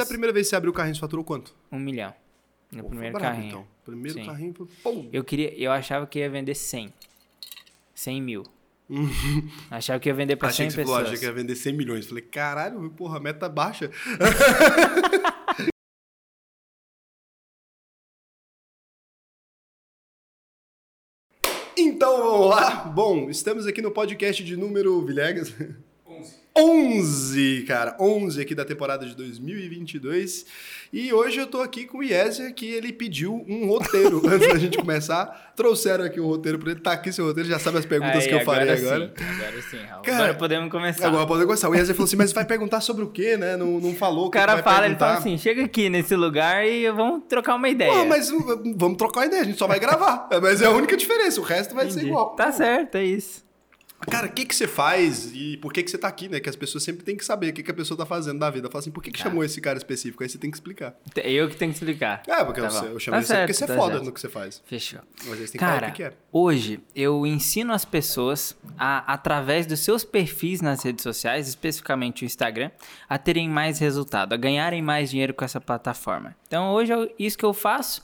da primeira vez que você abriu o carrinho, você faturou quanto? Um milhão. No Pô, primeiro carrinho. Então. Primeiro Sim. carrinho, pô. Eu queria, eu achava que ia vender 100. 100 mil. achava que ia vender pra Achei 100 que você falou, pessoas. achei que ia vender 100 milhões. Falei, caralho, porra, meta baixa. Então vamos lá. Bom, estamos aqui no podcast de número Vilegas. 11. 11, cara. 11 aqui da temporada de 2022. E hoje eu tô aqui com o Iezer, que ele pediu um roteiro antes da gente começar. Trouxeram aqui o roteiro pra ele. Tá aqui seu roteiro, já sabe as perguntas Aí, que eu farei agora. Sim, agora sim, Raul. Cara, agora podemos começar. Agora pode começar. O Iezer falou assim, mas vai perguntar sobre o quê, né? Não, não falou o que cara fala, ele perguntar. fala assim, chega aqui nesse lugar e vamos trocar uma ideia. Pô, mas uh, vamos trocar uma ideia, a gente só vai gravar. Mas é a única diferença, o resto vai ser Entendi. igual. Tá certo, é isso. Cara, o que, que você faz e por que, que você tá aqui, né? Que as pessoas sempre têm que saber o que, que a pessoa tá fazendo da vida. Fala assim, por que, que Tá. chamou esse cara específico? Aí você tem que explicar. Eu que tenho que explicar. É, porque Tá eu, eu chamei Tá você porque certo, você é tá foda certo. no que você faz. Fechou. Mas aí você tem que Cara, falar o que, que é. hoje eu ensino as pessoas a, através dos seus perfis nas redes sociais, especificamente o Instagram, a terem mais resultado, a ganharem mais dinheiro com essa plataforma. Então hoje é isso que eu faço.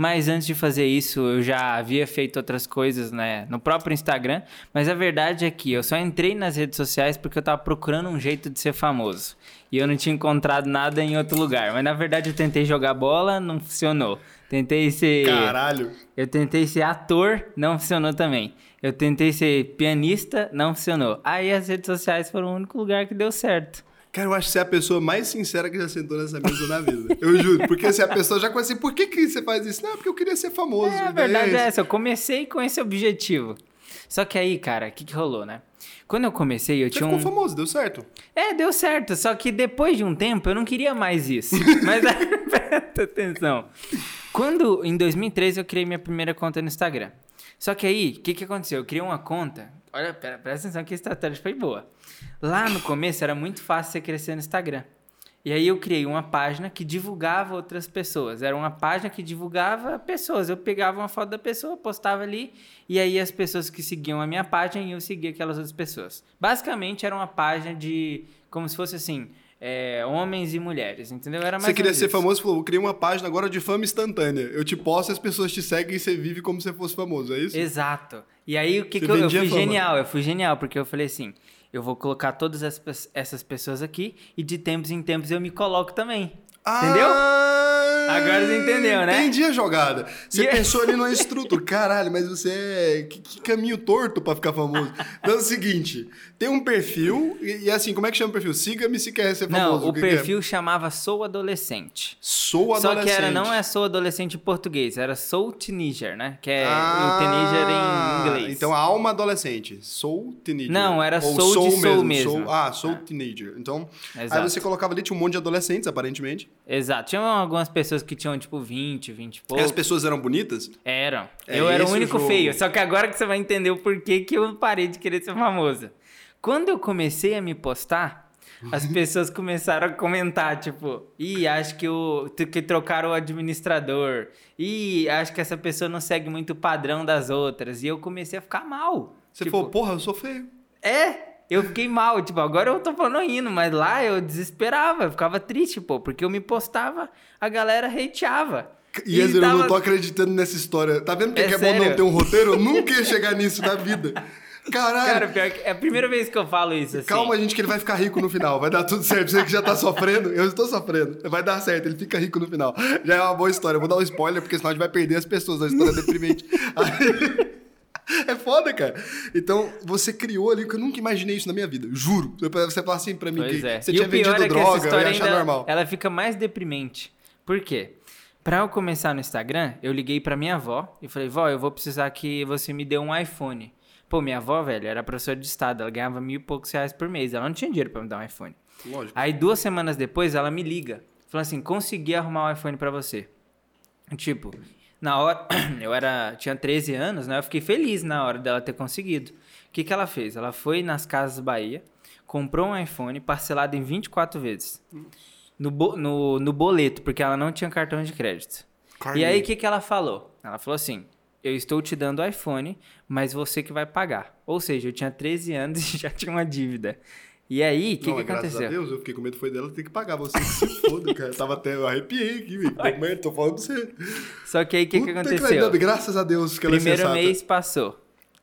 Mas antes de fazer isso, eu já havia feito outras coisas né, no próprio Instagram. Mas a verdade é que eu só entrei nas redes sociais porque eu tava procurando um jeito de ser famoso. E eu não tinha encontrado nada em outro lugar. Mas na verdade eu tentei jogar bola, não funcionou. Tentei ser. Caralho. Eu tentei ser ator, não funcionou também. Eu tentei ser pianista, não funcionou. Aí as redes sociais foram o único lugar que deu certo. Cara, eu acho que você é a pessoa mais sincera que já sentou nessa mesa na vida. Eu juro. Porque se a pessoa já conhece, por que, que você faz isso? Não, porque eu queria ser famoso. É, a daí verdade é isso. essa, eu comecei com esse objetivo. Só que aí, cara, o que, que rolou, né? Quando eu comecei, eu Você tinha ficou um. famoso, deu certo. É, deu certo. Só que depois de um tempo eu não queria mais isso. Mas presta atenção. Quando, em 2013, eu criei minha primeira conta no Instagram. Só que aí, o que, que aconteceu? Eu criei uma conta. Olha, pera, presta atenção que a estratégia foi boa. Lá no começo era muito fácil você crescer no Instagram. E aí eu criei uma página que divulgava outras pessoas. Era uma página que divulgava pessoas. Eu pegava uma foto da pessoa, postava ali, e aí as pessoas que seguiam a minha página iam seguir aquelas outras pessoas. Basicamente era uma página de. como se fosse assim. É, homens e mulheres, entendeu? Era mais Você queria ser isso. famoso, falou, eu criei uma página agora de fama instantânea. Eu te posto, as pessoas te seguem e você vive como se fosse famoso, é isso? Exato. E aí o que, Você que eu, eu fui fama. genial, eu fui genial, porque eu falei assim, eu vou colocar todas essas pessoas aqui e de tempos em tempos eu me coloco também. Entendeu? Ah, Agora você entendeu, né? Entendi a jogada. Você é pensou ali numa estrutura. Caralho, mas você é. Que, que caminho torto pra ficar famoso. Então é o seguinte: tem um perfil, e, e assim, como é que chama o perfil? Siga-me se quer ser famoso. Não, o é? perfil chamava Sou Adolescente. Sou Só adolescente. que era, não é Sou Adolescente em português, era Sou Teenager, né? Que é Ah, o teenager em inglês. Então a alma adolescente. Sou teenager. Não, era Ou sou de sou mesmo. Sou- ah, sou teenager. Então, aí Exato. você colocava ali, tinha um monte de adolescentes, aparentemente. Exato. Tinha algumas pessoas que tinham, tipo, 20, 20 e E pouco. as pessoas eram bonitas? Eram. É eu era o único jogo. feio. Só que agora que você vai entender o porquê que eu parei de querer ser famoso. Quando eu comecei a me postar, as pessoas começaram a comentar, tipo, ih, acho que, o, que trocaram o administrador. Ih, acho que essa pessoa não segue muito o padrão das outras. E eu comecei a ficar mal. Você Tipo, falou, porra, eu sou feio. É, eu fiquei mal. Tipo, agora eu tô falando rindo, mas lá eu desesperava, eu ficava triste, pô, porque eu me postava, a galera hateava. E Ezer, eu tava- não tô acreditando nessa história. Tá vendo que É que é bom não ter um roteiro? Eu nunca ia chegar nisso na vida. Caralho. Cara, pior que é a primeira vez que eu falo isso, assim. Calma, gente, que ele vai ficar rico no final. Vai dar tudo certo. Você que já tá sofrendo, eu estou sofrendo. Vai dar certo, ele fica rico no final. Já é uma boa história. Eu vou dar um spoiler, porque senão a gente vai perder as pessoas. A história é deprimente. Aí- É foda, cara. Então, você criou ali, que eu nunca imaginei isso na minha vida. Juro. Você fala assim pra mim Pois que é. você e tinha vendido é droga, eu ia achar ainda, normal. ela fica mais deprimente. Por quê? Pra eu começar no Instagram, eu liguei pra minha avó e falei, vó, eu vou precisar que você me dê um iPhone. Pô, minha avó, velho, era professora de estado, ela ganhava mil e poucos reais por mês, ela não tinha dinheiro pra me dar um iPhone. Lógico. Aí duas semanas depois ela me liga, falando assim, consegui arrumar um iPhone pra você. Tipo, na hora, eu era, tinha 13 anos, né? Eu fiquei feliz na hora dela ter conseguido. O que que ela fez? Ela foi nas Casas Bahia, comprou um iPhone parcelado em 24 vezes. No, bo- no, no boleto, porque ela não tinha cartão de crédito. Carne. E aí, o que, que ela falou? Ela falou assim: Eu estou te dando o iPhone, mas você que vai pagar. Ou seja, eu tinha 13 anos e já tinha uma dívida. E aí, o que, que mas graças aconteceu? a Deus, eu fiquei com medo foi dela ter que pagar você que se foda, cara. Eu tava até, eu arrepiei aqui, velho. Tô, falando pra você. Só que aí, o que, que aconteceu? vai- graças a Deus que ela é Primeiro mês passou.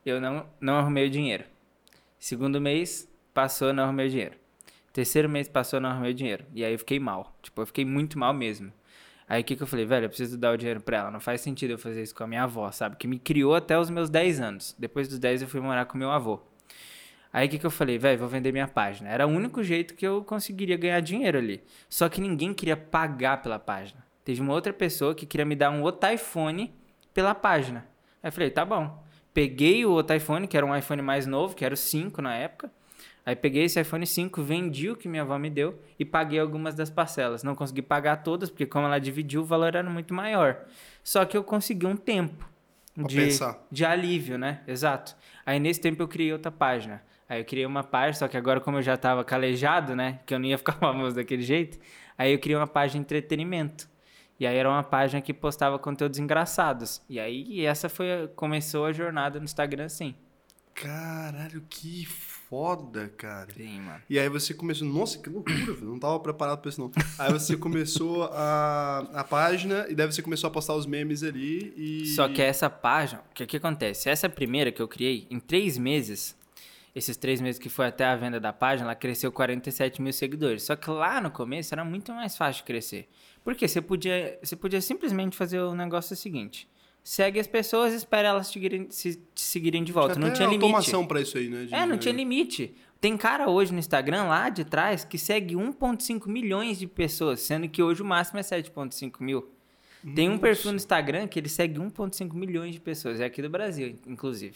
Eu não, não arrumei o dinheiro. Segundo mês passou, não arrumei o dinheiro. Terceiro mês passou, não arrumei o dinheiro. E aí eu fiquei mal. Tipo, eu fiquei muito mal mesmo. Aí o que, que eu falei, velho, eu preciso dar o dinheiro pra ela. Não faz sentido eu fazer isso com a minha avó, sabe? Que me criou até os meus 10 anos. Depois dos 10 eu fui morar com meu avô. Aí o que, que eu falei, velho, vou vender minha página. Era o único jeito que eu conseguiria ganhar dinheiro ali. Só que ninguém queria pagar pela página. Teve uma outra pessoa que queria me dar um outro iPhone pela página. Aí eu falei, tá bom. Peguei o outro iPhone, que era um iPhone mais novo, que era o 5 na época. Aí peguei esse iPhone 5, vendi o que minha avó me deu e paguei algumas das parcelas. Não consegui pagar todas, porque como ela dividiu, o valor era muito maior. Só que eu consegui um tempo de, de alívio, né? Exato. Aí nesse tempo eu criei outra página. Aí eu criei uma página, só que agora como eu já tava calejado, né? Que eu não ia ficar famoso daquele jeito. Aí eu criei uma página de entretenimento. E aí era uma página que postava conteúdos engraçados. E aí essa foi começou a jornada no Instagram assim. Caralho, que foda, cara. Sim, mano. E aí você começou, nossa, que loucura, velho. Não tava preparado pra isso, não. Aí você começou a, a página e daí você começou a postar os memes ali e. Só que essa página, o que, que acontece? Essa primeira que eu criei, em três meses, esses três meses que foi até a venda da página, ela cresceu 47 mil seguidores. Só que lá no começo era muito mais fácil crescer. Porque você podia, você podia simplesmente fazer o negócio seguinte. Segue as pessoas e espera elas te seguirem, se, te seguirem de volta. não até tinha limite. automação pra isso aí, né? de- É, não tinha limite. Tem cara hoje no Instagram lá de trás que segue 1,5 milhões de pessoas, sendo que hoje o máximo é 7,5 mil. Tem um perfil no Instagram que ele segue 1,5 milhões de pessoas, é aqui do Brasil, inclusive.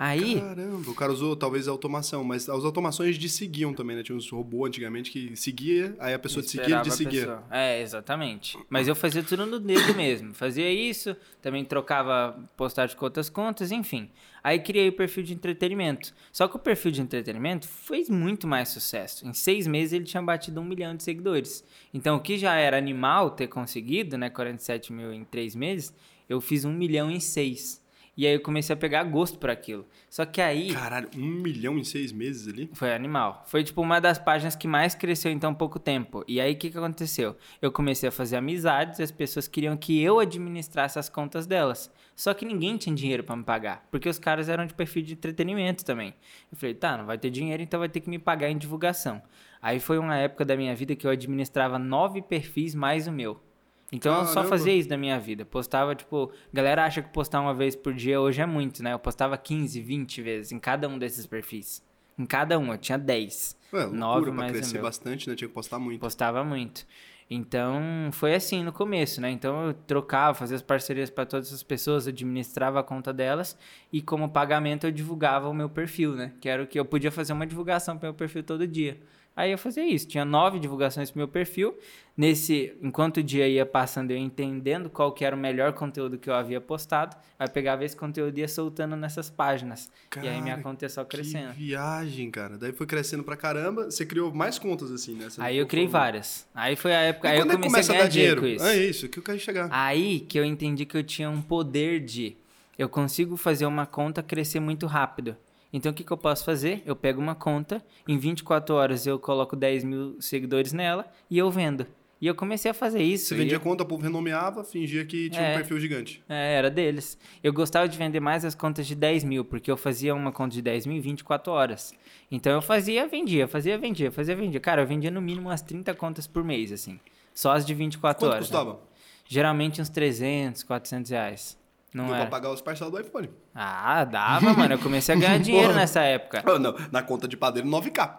Aí, Caramba, o cara usou talvez a automação, mas as automações de seguiam também, né? Tinha uns robôs antigamente que seguia, aí a pessoa te seguia, ele te a seguia. É, exatamente. Mas eu fazia tudo no dedo mesmo. Fazia isso, também trocava postagem com outras contas, enfim. Aí criei o perfil de entretenimento. Só que o perfil de entretenimento fez muito mais sucesso. Em seis meses ele tinha batido um milhão de seguidores. Então o que já era animal ter conseguido, né? 47 mil em três meses, eu fiz um milhão em seis. E aí eu comecei a pegar gosto por aquilo. Só que aí. Caralho, um milhão em seis meses ali? Foi animal. Foi tipo uma das páginas que mais cresceu em tão pouco tempo. E aí o que, que aconteceu? Eu comecei a fazer amizades e as pessoas queriam que eu administrasse as contas delas. Só que ninguém tinha dinheiro pra me pagar, porque os caras eram de perfil de entretenimento também. Eu falei, tá, não vai ter dinheiro, então vai ter que me pagar em divulgação. Aí foi uma época da minha vida que eu administrava nove perfis mais o meu. Então eu só Caramba. fazia isso da minha vida. Postava, tipo, galera acha que postar uma vez por dia hoje é muito, né? Eu postava 15, 20 vezes em cada um desses perfis. Em cada um, eu tinha 10. Ué, loucura, Nove pra mais o crescer bastante, né? Tinha que postar muito. Postava muito. Então, foi assim no começo, né? Então, eu trocava, fazia as parcerias para todas as pessoas, administrava a conta delas e como pagamento eu divulgava o meu perfil, né? Que era o que eu podia fazer uma divulgação para meu perfil todo dia. Aí eu fazia isso, tinha nove divulgações pro meu perfil. Nesse, enquanto o dia ia passando, eu entendendo qual que era o melhor conteúdo que eu havia postado. Aí eu pegava esse conteúdo e ia soltando nessas páginas. e aí minha Cara, conta ia só crescendo. Que viagem, cara. Daí foi crescendo pra caramba. Você criou mais contas assim, né? Você Aí eu criei falou. várias. Aí foi a época, E aí eu quando é comecei começa a ganhar dar dinheiro? com isso. É isso, que eu quero chegar. Aí que eu entendi que eu tinha um poder de. Eu consigo fazer uma conta crescer muito rápido. Então o que, que eu posso fazer? Eu pego uma conta, em 24 horas eu coloco 10 mil seguidores nela e eu vendo. E eu comecei a fazer isso. Você vendia eu- conta, o povo renomeava, fingia que tinha É. um perfil gigante. É, era deles. Eu gostava de vender mais as contas de 10 mil, porque eu fazia uma conta de 10 mil em 24 horas. Então eu fazia, vendia, fazia, vendia, fazia, vendia. Cara, eu vendia no mínimo umas 30 contas por mês, assim. Só as de 24 Quanto horas. né? custava? Geralmente uns 300, 400 reais. Não Deu é? pra pagar os parcelos do iPhone. Ah, dava, mano. Eu comecei a ganhar dinheiro nessa época. Ah, não, na conta de padeiro, 9k.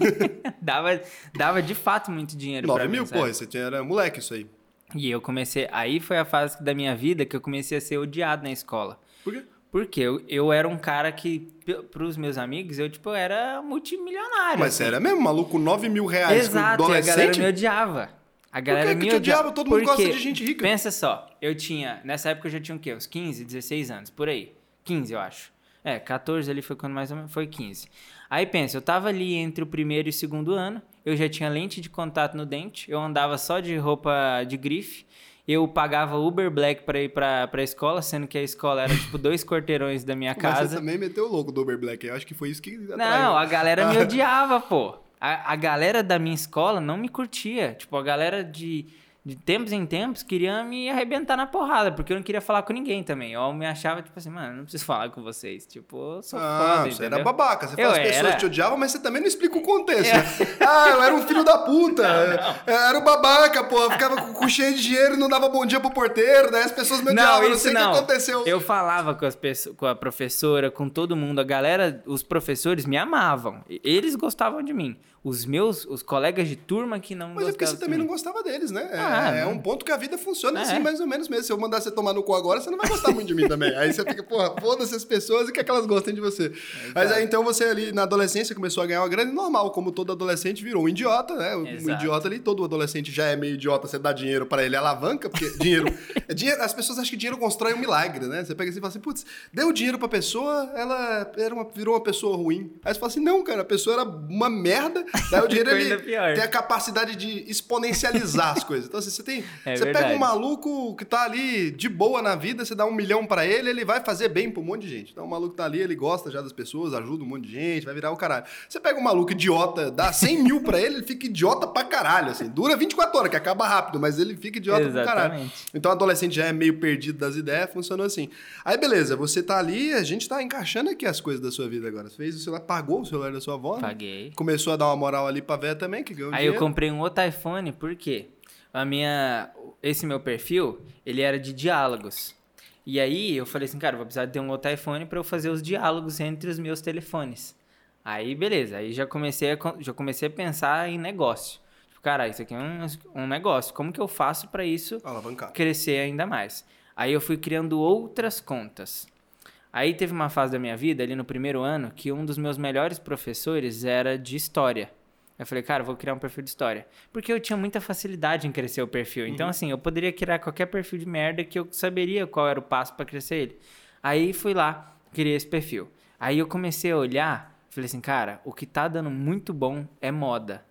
Dava, dava de fato muito dinheiro pra 9 mim, mil, porra, você tinha, era moleque isso aí. E eu comecei... Aí foi a fase da minha vida que eu comecei a ser odiado na escola. Por quê? Porque eu, eu era um cara que, pros meus amigos, eu, tipo, era multimilionário. Mas assim. sério mesmo, maluco, 9 mil reais Exato, com e a galera adolescente? me odiava. A galera que me te odiava. Todo mundo gosta de gente rica. Pensa só, eu tinha... Nessa época eu já tinha o quê? Uns 15, 16 anos, por aí. 15, eu acho. É, 14 ali foi quando mais ou menos... Foi 15. Aí pensa, eu tava ali entre o primeiro e o segundo ano, eu já tinha lente de contato no dente, eu andava só de roupa de grife, eu pagava Uber Black pra ir pra, pra escola, sendo que a escola era tipo dois quarteirões da minha Mas você casa. também meteu o louco do Uber Black. Eu acho que foi isso que atraiu. Não, a galera me odiava, pô. A, a galera da minha escola não me curtia. Tipo, a galera de de tempos em tempos, queria me arrebentar na porrada, porque eu não queria falar com ninguém também. Eu me achava, tipo assim, mano, não preciso falar com vocês. Tipo, eu sou ah, foda, você entendeu? era babaca. Você eu fala, as pessoas era... te odiavam, mas você também não explica o contexto. É. Né? Ah, eu era um filho da puta. Não, não. Era o babaca, pô. Eu ficava com, cheio de dinheiro e não dava bom dia pro porteiro, daí as pessoas me odiavam. Não, não sei o que aconteceu. Eu falava com, as pessoas, com a professora, com todo mundo. A galera, os professores me amavam. Eles gostavam de mim os meus, os colegas de turma que não Mas é porque você também não gostava deles, né? É, ah, é um ponto que a vida funciona assim, é. assim, mais ou menos mesmo. Se eu mandar você tomar no cu agora, você não vai gostar muito de mim também. Aí você fica, porra, foda-se as pessoas e quer que elas gostem de você. É, Mas aí então você ali na adolescência começou a ganhar uma grana normal, como todo adolescente virou um idiota, né? Um Exato. idiota ali, todo adolescente já é meio idiota, você dá dinheiro para ele, alavanca, porque dinheiro, é dinheiro. As pessoas acham que dinheiro constrói um milagre, né? Você pega assim e fala assim, putz, deu dinheiro pra pessoa, ela era uma, virou uma pessoa ruim. Aí você fala assim, não, cara, a pessoa era uma merda, daí o dinheiro ele tem a capacidade de exponencializar as coisas. Então, assim, você tem. É você verdade. pega um maluco que tá ali de boa na vida, você dá um milhão para ele, ele vai fazer bem pra um monte de gente. Então, o maluco tá ali, ele gosta já das pessoas, ajuda um monte de gente, vai virar o caralho. Você pega um maluco idiota, dá 100 mil pra ele, ele fica idiota pra caralho, assim. Dura 24 horas, que acaba rápido, mas ele fica idiota Exatamente. pra caralho. Então, o adolescente já é meio perdido das ideias, funcionou assim. Aí, beleza, você tá ali, a gente tá encaixando aqui as coisas da sua vida agora. Você fez o celular, pagou o celular da sua avó, né? Paguei. Começou a dar uma moral ali pra véia também, que ganhou Aí dinheiro. eu comprei um outro iPhone, por quê? A minha, esse meu perfil, ele era de diálogos. E aí eu falei assim, cara, vou precisar ter um outro iPhone para eu fazer os diálogos entre os meus telefones. Aí beleza, aí já comecei a, já comecei a pensar em negócio. Tipo, cara, isso aqui é um, um negócio. Como que eu faço para isso Alavancar. crescer ainda mais? Aí eu fui criando outras contas. Aí teve uma fase da minha vida, ali no primeiro ano, que um dos meus melhores professores era de história. Eu falei, cara, eu vou criar um perfil de história. Porque eu tinha muita facilidade em crescer o perfil. Então, uhum. assim, eu poderia criar qualquer perfil de merda que eu saberia qual era o passo para crescer ele. Aí fui lá, criei esse perfil. Aí eu comecei a olhar, falei assim, cara, o que tá dando muito bom é moda.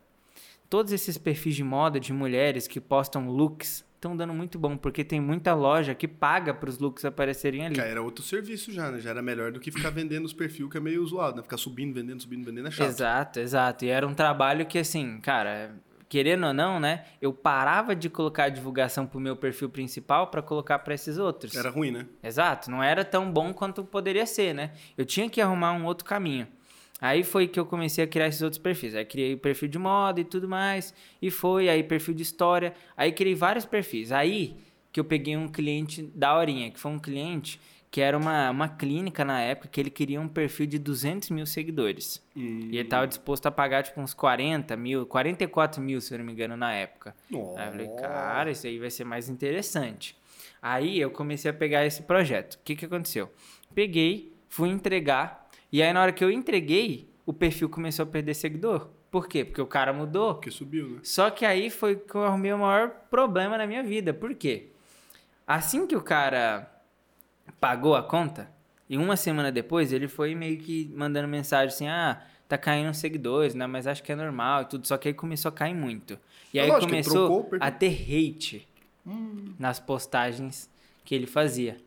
Todos esses perfis de moda de mulheres que postam looks estão dando muito bom, porque tem muita loja que paga para os looks aparecerem ali. Cara, era outro serviço já, né? Já era melhor do que ficar vendendo os perfis que é meio zoado, né? Ficar subindo, vendendo, subindo, vendendo é chato. Exato, exato. E era um trabalho que, assim, cara, querendo ou não, né? Eu parava de colocar a divulgação pro meu perfil principal para colocar para esses outros. Era ruim, né? Exato, não era tão bom quanto poderia ser, né? Eu tinha que arrumar um outro caminho. Aí foi que eu comecei a criar esses outros perfis. Aí criei o perfil de moda e tudo mais. E foi, aí perfil de história. Aí criei vários perfis. Aí que eu peguei um cliente da horinha, que foi um cliente que era uma, uma clínica na época que ele queria um perfil de 200 mil seguidores. Hum. E ele estava disposto a pagar tipo uns 40 mil, 44 mil, se eu não me engano, na época. Oh. Aí eu falei, cara, isso aí vai ser mais interessante. Aí eu comecei a pegar esse projeto. O que, que aconteceu? Peguei, fui entregar e aí, na hora que eu entreguei, o perfil começou a perder seguidor. Por quê? Porque o cara mudou. Porque subiu, né? Só que aí foi que eu arrumei o maior problema na minha vida. Por quê? Assim que o cara pagou a conta, e uma semana depois ele foi meio que mandando mensagem assim: ah, tá caindo seguidores, né? Mas acho que é normal e tudo. Só que aí começou a cair muito. E é aí lógico, começou a ter hate hum. nas postagens que ele fazia.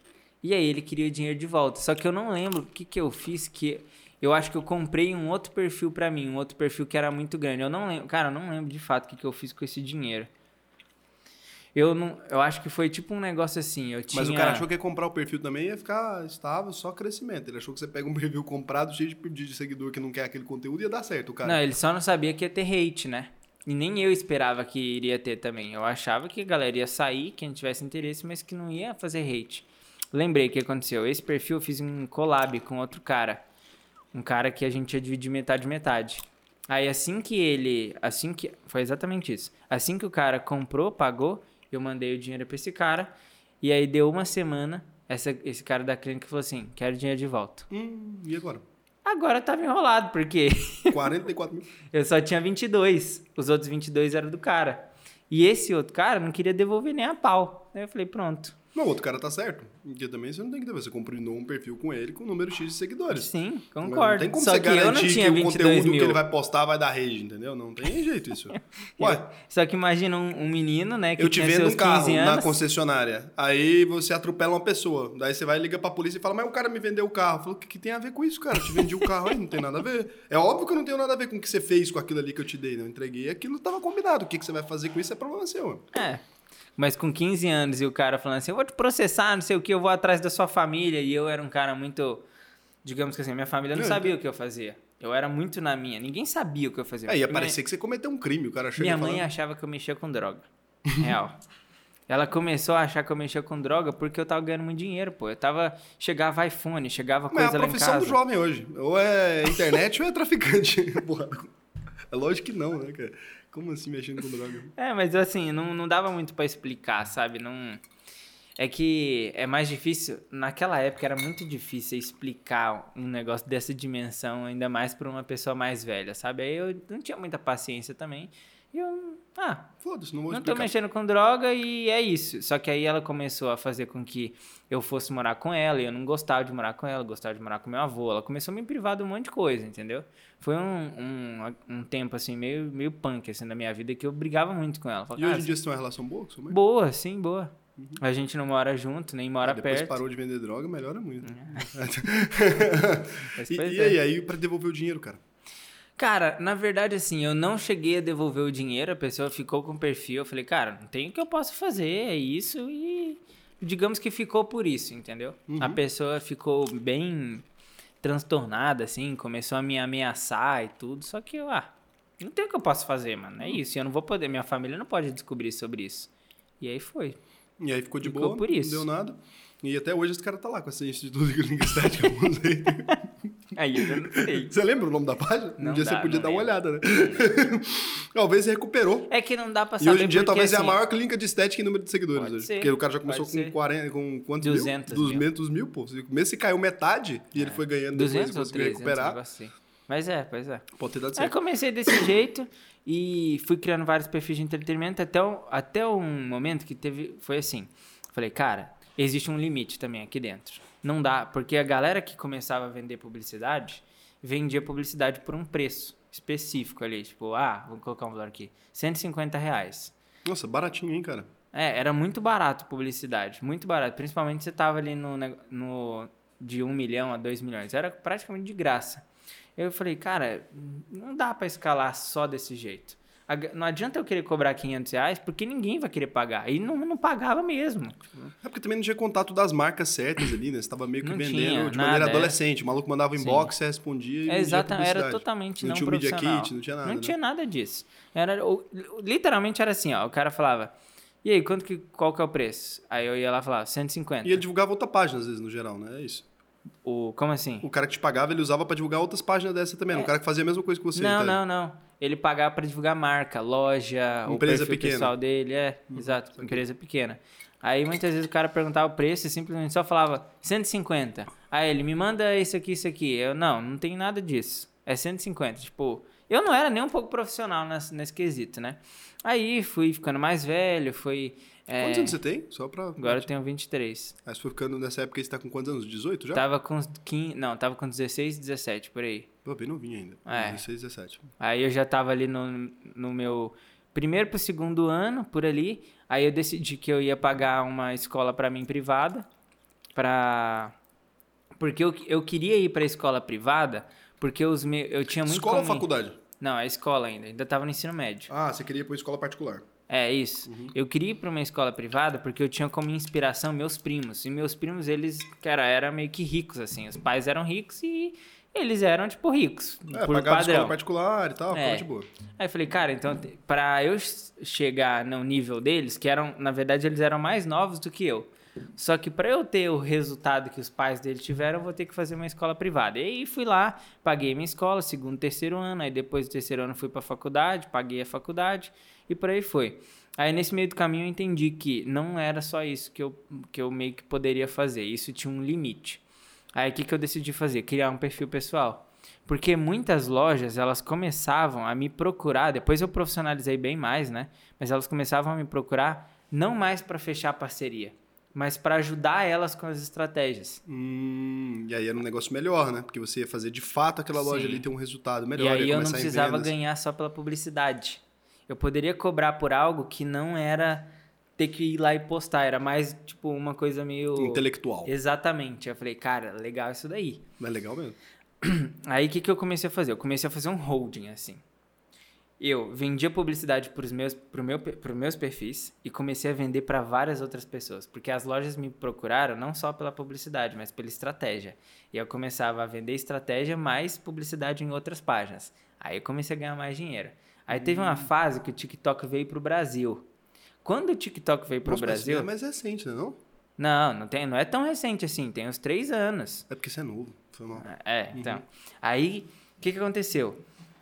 E aí ele queria o dinheiro de volta. Só que eu não lembro o que, que eu fiz que. Eu acho que eu comprei um outro perfil para mim, um outro perfil que era muito grande. Eu não lembro, cara, eu não lembro de fato o que, que eu fiz com esse dinheiro. Eu não, eu acho que foi tipo um negócio assim, eu tinha... Mas o cara achou que ia comprar o perfil também ia ficar estável, só crescimento. Ele achou que você pega um perfil comprado cheio de pedido de seguidor que não quer aquele conteúdo ia dar certo, o cara. Não, ele só não sabia que ia ter hate, né? E nem eu esperava que iria ter também. Eu achava que a galera ia sair, quem tivesse interesse, mas que não ia fazer hate. Lembrei o que aconteceu. Esse perfil eu fiz um collab com outro cara. Um cara que a gente ia dividir metade metade. Aí assim que ele. Assim que. Foi exatamente isso. Assim que o cara comprou, pagou, eu mandei o dinheiro pra esse cara. E aí deu uma semana, essa, esse cara da clínica falou assim: quero dinheiro de volta. Hum, e agora? Agora tava enrolado, porque. 44 mil. eu só tinha 22. Os outros 22 eram do cara. E esse outro cara não queria devolver nem a pau. Aí eu falei: pronto. Não, o outro cara tá certo. Porque também você não tem que ter. Você combinou um perfil com ele com um número X de seguidores. Sim, Não concordo. tem como Só você que eu não garantir que o 22 conteúdo mil. que ele vai postar vai dar rede, entendeu? Não tem jeito isso. Ué, Só que imagina um, um menino, né, que eu te vendo seus um carro 15 na anos. concessionária. Aí você atropela uma pessoa. Daí você vai liga pra polícia e fala, mas o cara me vendeu o carro. Eu falo, o que, que tem a ver com isso, cara? Eu te vendi o carro aí, não tem nada a ver. É óbvio que eu não tenho nada a ver com o que você fez com aquilo ali que eu te dei. Não entreguei. Aquilo tava combinado. O que, que você vai fazer com isso é problema seu. É. Mas com 15 anos e o cara falando assim, eu vou te processar, não sei o que, eu vou atrás da sua família. E eu era um cara muito. Digamos que assim, minha família não É. sabia o que eu fazia. Eu era muito na minha. Ninguém sabia o que eu fazia. Aí ia Minha- parecer que você cometeu um crime. O cara chega Minha mãe achava que eu mexia com droga. Real. Ela começou a achar que eu mexia com droga porque eu tava ganhando muito dinheiro, pô. Eu tava. Chegava iPhone, chegava Mas é coisa a lá em profissão casa. do jovem hoje. Ou é internet ou é traficante. É lógico que não, né, cara? Como assim mexendo com droga? É, mas assim, não, não dava muito pra explicar, sabe? Não. É que é mais difícil. Naquela época era muito difícil explicar um negócio dessa dimensão, ainda mais pra uma pessoa mais velha, sabe? Aí eu não tinha muita paciência também. E eu. Ah, Foda-se, não vou não tô explicar. mexendo com droga e é isso. Só que aí ela começou a fazer com que eu fosse morar com ela e eu não gostava de morar com ela, gostava de morar com meu avô. Ela começou a me privar de um monte de coisa, entendeu? Foi um, um, um tempo assim, meio, meio punk assim, da minha vida que eu brigava muito com ela. E Falava, hoje "Cara, em dia você tem uma relação boa com sua mãe? Boa, sim, boa. A gente não mora junto, nem mora Ah, depois perto. parou de vender droga, melhora muito. Mas, e, e é. aí, aí pra devolver o dinheiro, cara? Cara, na verdade, assim, eu não cheguei a devolver o dinheiro, a pessoa ficou com o perfil. Eu falei, cara, não tem o que eu possa fazer, é isso e. Digamos que ficou por isso, entendeu? A pessoa ficou bem transtornada, assim, começou a me ameaçar e tudo, só que eu, ah, não tem o que eu possa fazer, mano, é isso. Eu não vou poder, minha família não pode descobrir sobre isso. E aí foi. E aí ficou de Ficou boa, por isso. não deu nada. E até hoje esse cara tá lá com esse Instituto de Língua Estética. Aí eu já não sei. você lembra o nome da página? Não um dia dá, você podia dar uma lembro. olhada, né? Talvez recuperou. É que não dá pra E saber hoje em dia porque, talvez é a assim, maior clínica de estética em número de seguidores hoje. ser, Porque o cara já começou com ser. 40, com quantos 200 mil? mil. 200 mil, pô. Mesmo se caiu metade e ele foi ganhando depois e 200 ou conseguiu 300, recuperar, assim. Mas é, pois é. pode ter dado Aí certo. comecei desse jeito e fui criando vários perfis de entretenimento até, o- até um momento que teve. Foi assim. Falei, cara, existe um limite também aqui dentro. Não dá, porque a galera que começava a vender publicidade vendia publicidade por um preço específico ali. Tipo, ah, vou colocar um valor aqui: 150 reais. Nossa, baratinho, hein, cara? É, era muito barato publicidade, muito barato. Principalmente você tava ali no, no de 1 milhão a 2 milhões. Era praticamente de graça. Eu falei, cara, não dá pra escalar só desse jeito. Não adianta eu querer cobrar 500 reais, porque ninguém vai querer pagar. E não, não pagava mesmo. É porque também não tinha contato das marcas certas ali, né? Você tava meio que Não vendendo tinha de nada, maneira é. adolescente. O maluco mandava Sim. inbox, você respondia e É, vendia exata, era totalmente não não, tinha o Media profissional. Kit, não tinha nada. Não né? tinha nada disso. Era, o- literalmente era assim, ó. O cara falava, e aí, quanto que, qual que é o preço? Aí eu ia lá e falava, 150. E ele divulgava outra página, às vezes, no geral, né? É isso. O, como assim? O cara que te pagava, ele usava pra divulgar outras páginas dessa também. era Um cara que fazia a mesma coisa que você. É. Não, tá? não, não. Ele pagava pra divulgar marca, loja, Empresa o perfil pequena. Uhum, pessoal dele, é, exato, empresa pequena. Aí muitas vezes o cara perguntava o preço e simplesmente só falava 150. Aí ele me manda isso aqui, isso aqui. Eu não, não tem nada disso. É 150, tipo, eu não era nem um pouco profissional nesse, nesse quesito, né? Aí fui ficando mais velho, fui é, Quantos anos você tem? Só pra. agora eu tenho 23. Aí você foi ficando nessa época você tá com quantos anos? 18 já? Tava com uns 15, não, tava com 16, 17 por aí. Pô, bem novinho ainda. É. 16, 17. Aí eu já tava ali no, no meu primeiro pro segundo ano, por ali. Aí eu decidi que eu ia pagar uma escola pra mim privada, pra... Porque eu, eu queria ir pra escola privada, porque os meus, eu tinha muito Escola ou como- faculdade? Não, é escola ainda, ainda tava no ensino médio. Ah, você queria ir pra escola particular. É, isso. Uhum. Eu queria ir pra uma escola privada porque eu tinha como inspiração meus primos. E meus primos, eles, cara, eram meio que ricos, assim. Os pais eram ricos e eles eram, tipo, ricos, É, por pagava escola padrão. particular e tal, É. de boa. Aí eu falei, cara, então, pra eu chegar no nível deles, que eram, na verdade, eles eram mais novos do que eu. Só que pra eu ter o resultado que os pais deles tiveram, eu vou ter que fazer uma escola privada. E aí fui lá, paguei minha escola, segundo, terceiro ano, aí depois do terceiro ano fui pra faculdade, paguei a faculdade e por aí foi. Aí nesse meio do caminho eu entendi que não era só isso que eu, que eu meio que poderia fazer, isso tinha um limite. Aí o que, que eu decidi fazer? Criar um perfil pessoal. Porque muitas lojas, elas começavam a me procurar, depois eu profissionalizei bem mais, né? Mas elas começavam a me procurar não mais para fechar parceria, mas para ajudar elas com as estratégias. Hum, e aí era um negócio melhor, né? Porque você ia fazer de fato aquela loja Sim. ali ter um resultado melhor. e aí eu não precisava ganhar só pela publicidade. Eu poderia cobrar por algo que não era ter que ir lá e postar, era mais tipo uma coisa meio Intelectual. Exatamente. Eu falei, cara, legal isso daí. Mas legal mesmo. Aí o que, que eu comecei a fazer? Eu comecei a fazer um holding assim. Eu vendia publicidade para os meus, pro meu, pros meus perfis e comecei a vender para várias outras pessoas. Porque as lojas me procuraram não só pela publicidade, mas pela estratégia. E eu começava a vender estratégia mais publicidade em outras páginas. Aí eu comecei a ganhar mais dinheiro. Aí teve uma fase que o TikTok veio para o Brasil. Quando o TikTok veio para o Nossa, mas isso Brasil. é mais recente, né? Não? Não, não, tem, não é tão recente assim, tem uns três anos. É porque você é novo. Foi mal. É, então. Aí, o que, que aconteceu?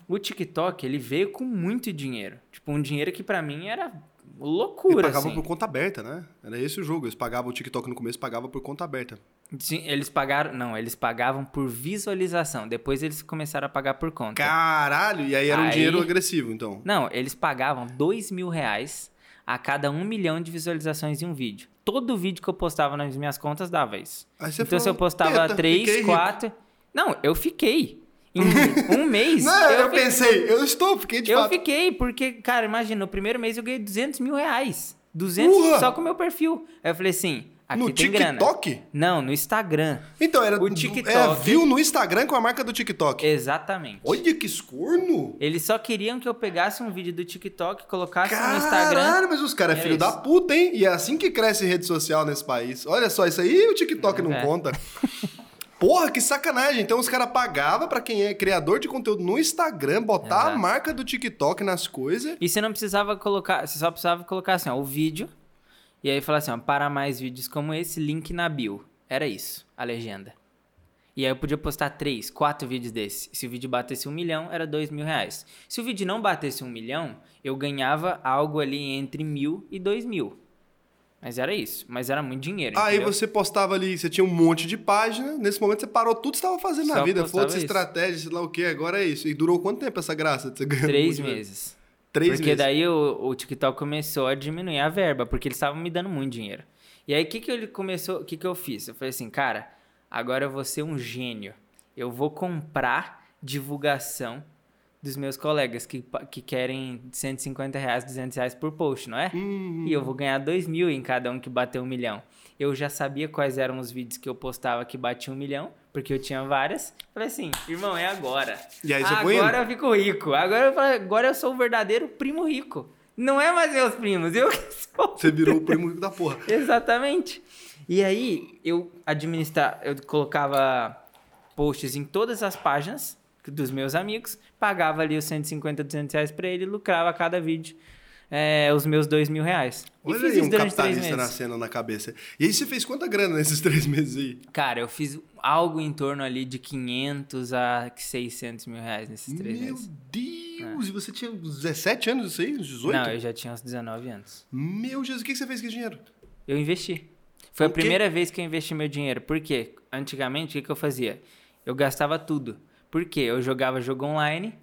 O TikTok, ele veio com muito dinheiro. Tipo, um dinheiro que pra mim era loucura, pagava assim. por conta aberta, né? Era esse o jogo. Eles pagavam o TikTok no começo, pagava por conta aberta. Sim, eles pagaram... Não, eles pagavam por visualização. Depois eles começaram a pagar por conta. Caralho! E aí era um Aí- dinheiro agressivo, então. Não, eles pagavam dois mil reais a cada um milhão de visualizações em um vídeo. Todo vídeo que eu postava nas minhas contas dava isso. Aí você então, se falou, eu postava "Teta, três, rico." quatro... Não, eu fiquei. Em um mês... Não, eu, fiquei- pensei, eu estou, fiquei de eu fato. fiquei, porque, cara, imagina, no primeiro mês eu ganhei 200 mil reais. 200 Urra! só com o meu perfil. Aí eu falei assim, aqui no tem grana. TikTok? Não, no Instagram. Então, era O TikTok- É, viu no Instagram com a marca do TikTok. Exatamente. Olha que escorno! Eles só queriam que eu pegasse um vídeo do TikTok, colocasse no Instagram. Caralho, mas os caras é Era filho da isso. puta, hein? E é assim que cresce rede social nesse país. Olha só, isso aí o TikTok não É. conta. Porra, que sacanagem. Então os caras pagavam pra quem é criador de conteúdo no Instagram botar a Exato. marca do TikTok nas coisas. E você não precisava colocar, você só precisava colocar assim, ó, o vídeo. E aí falar assim, ó, para mais vídeos como esse, link na bio. Era isso, a legenda. E aí eu podia postar três, quatro vídeos desses. Se o vídeo batesse um milhão, era dois mil reais. Se o vídeo não batesse um milhão, eu ganhava algo ali entre mil e dois mil. Mas era isso. Mas era muito dinheiro. Aí entendeu? você postava ali, você tinha um monte de página. Nesse momento você parou tudo que você estava fazendo na Só vida. postava Foda-se estratégia, sei lá o que, agora é isso. E durou quanto tempo essa graça? de Você ganhar um Três meses. Três porque meses. daí o, o TikTok começou a diminuir a verba, porque eles estavam me dando muito dinheiro. E aí o que, que ele começou, o que, que eu fiz? Eu falei assim, cara, agora eu vou ser um gênio. Eu vou comprar divulgação dos meus colegas que, que querem 150 reais, 200 reais por post, não é? Hum, E eu vou ganhar 2 mil em cada um que bateu um milhão. Eu já sabia quais eram os vídeos que eu postava que batiam um milhão, porque eu tinha várias. Falei assim, irmão, é agora. E aí você foi agora eu fico rico. Agora eu, agora eu sou o verdadeiro primo rico. Não é mais meus primos, eu que sou. Você virou o primo rico da porra. Exatamente. E aí eu administrar, eu colocava posts em todas as páginas dos meus amigos, pagava ali os 150, 200 reais pra ele, lucrava a cada vídeo é, os meus dois mil reais. E Olha fiz aí isso um durante capitalista nascendo na cabeça. E aí você fez quanta grana nesses três meses aí? Cara, eu fiz algo em torno ali de 500 a 600 mil reais nesses três Meu meses. Deus! E você tinha uns 17 anos isso aí? Uns 18? Não, eu já tinha uns 19 anos. Meu Jesus, o que você fez com esse dinheiro? Eu investi. Foi O a quê? primeira vez que eu investi meu dinheiro. Por quê? Antigamente, o que, que eu fazia? Eu gastava tudo. Por quê? Eu jogava jogo online,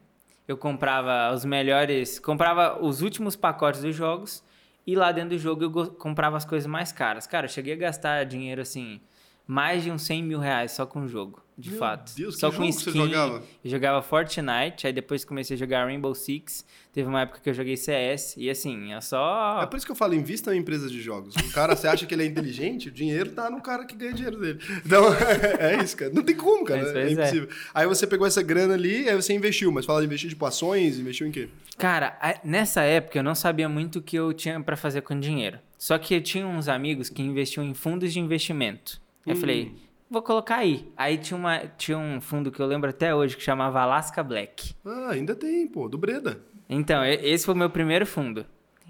eu comprava os melhores... Comprava os últimos pacotes dos jogos e lá dentro do jogo eu comprava as coisas mais caras. Cara, eu cheguei a gastar dinheiro, assim, mais de uns 100 mil reais só com o jogo, de Meu fato. Deus, que só jogo com que você skin. jogava? Eu jogava Fortnite, aí depois comecei a jogar Rainbow Six. Teve uma época que eu joguei CS e assim, eu só... É por isso que eu falo, invista em empresas de jogos. O cara, você acha que ele é inteligente, o dinheiro tá no cara que ganha dinheiro dele. Então, é isso, cara. Não tem como, cara. Mas, é pois é. impossível. Aí você pegou essa grana ali, aí você investiu. Mas fala de investir tipo ações, investiu em quê? Cara, nessa época eu não sabia muito o que eu tinha pra fazer com dinheiro. Só que eu tinha uns amigos que investiam em fundos de investimento. Eu Hum. falei, vou colocar aí. Aí tinha, uma, tinha um fundo que eu lembro até hoje que chamava Alaska Black. Ah, ainda tem, pô, do Breda. Então, esse foi o meu primeiro fundo.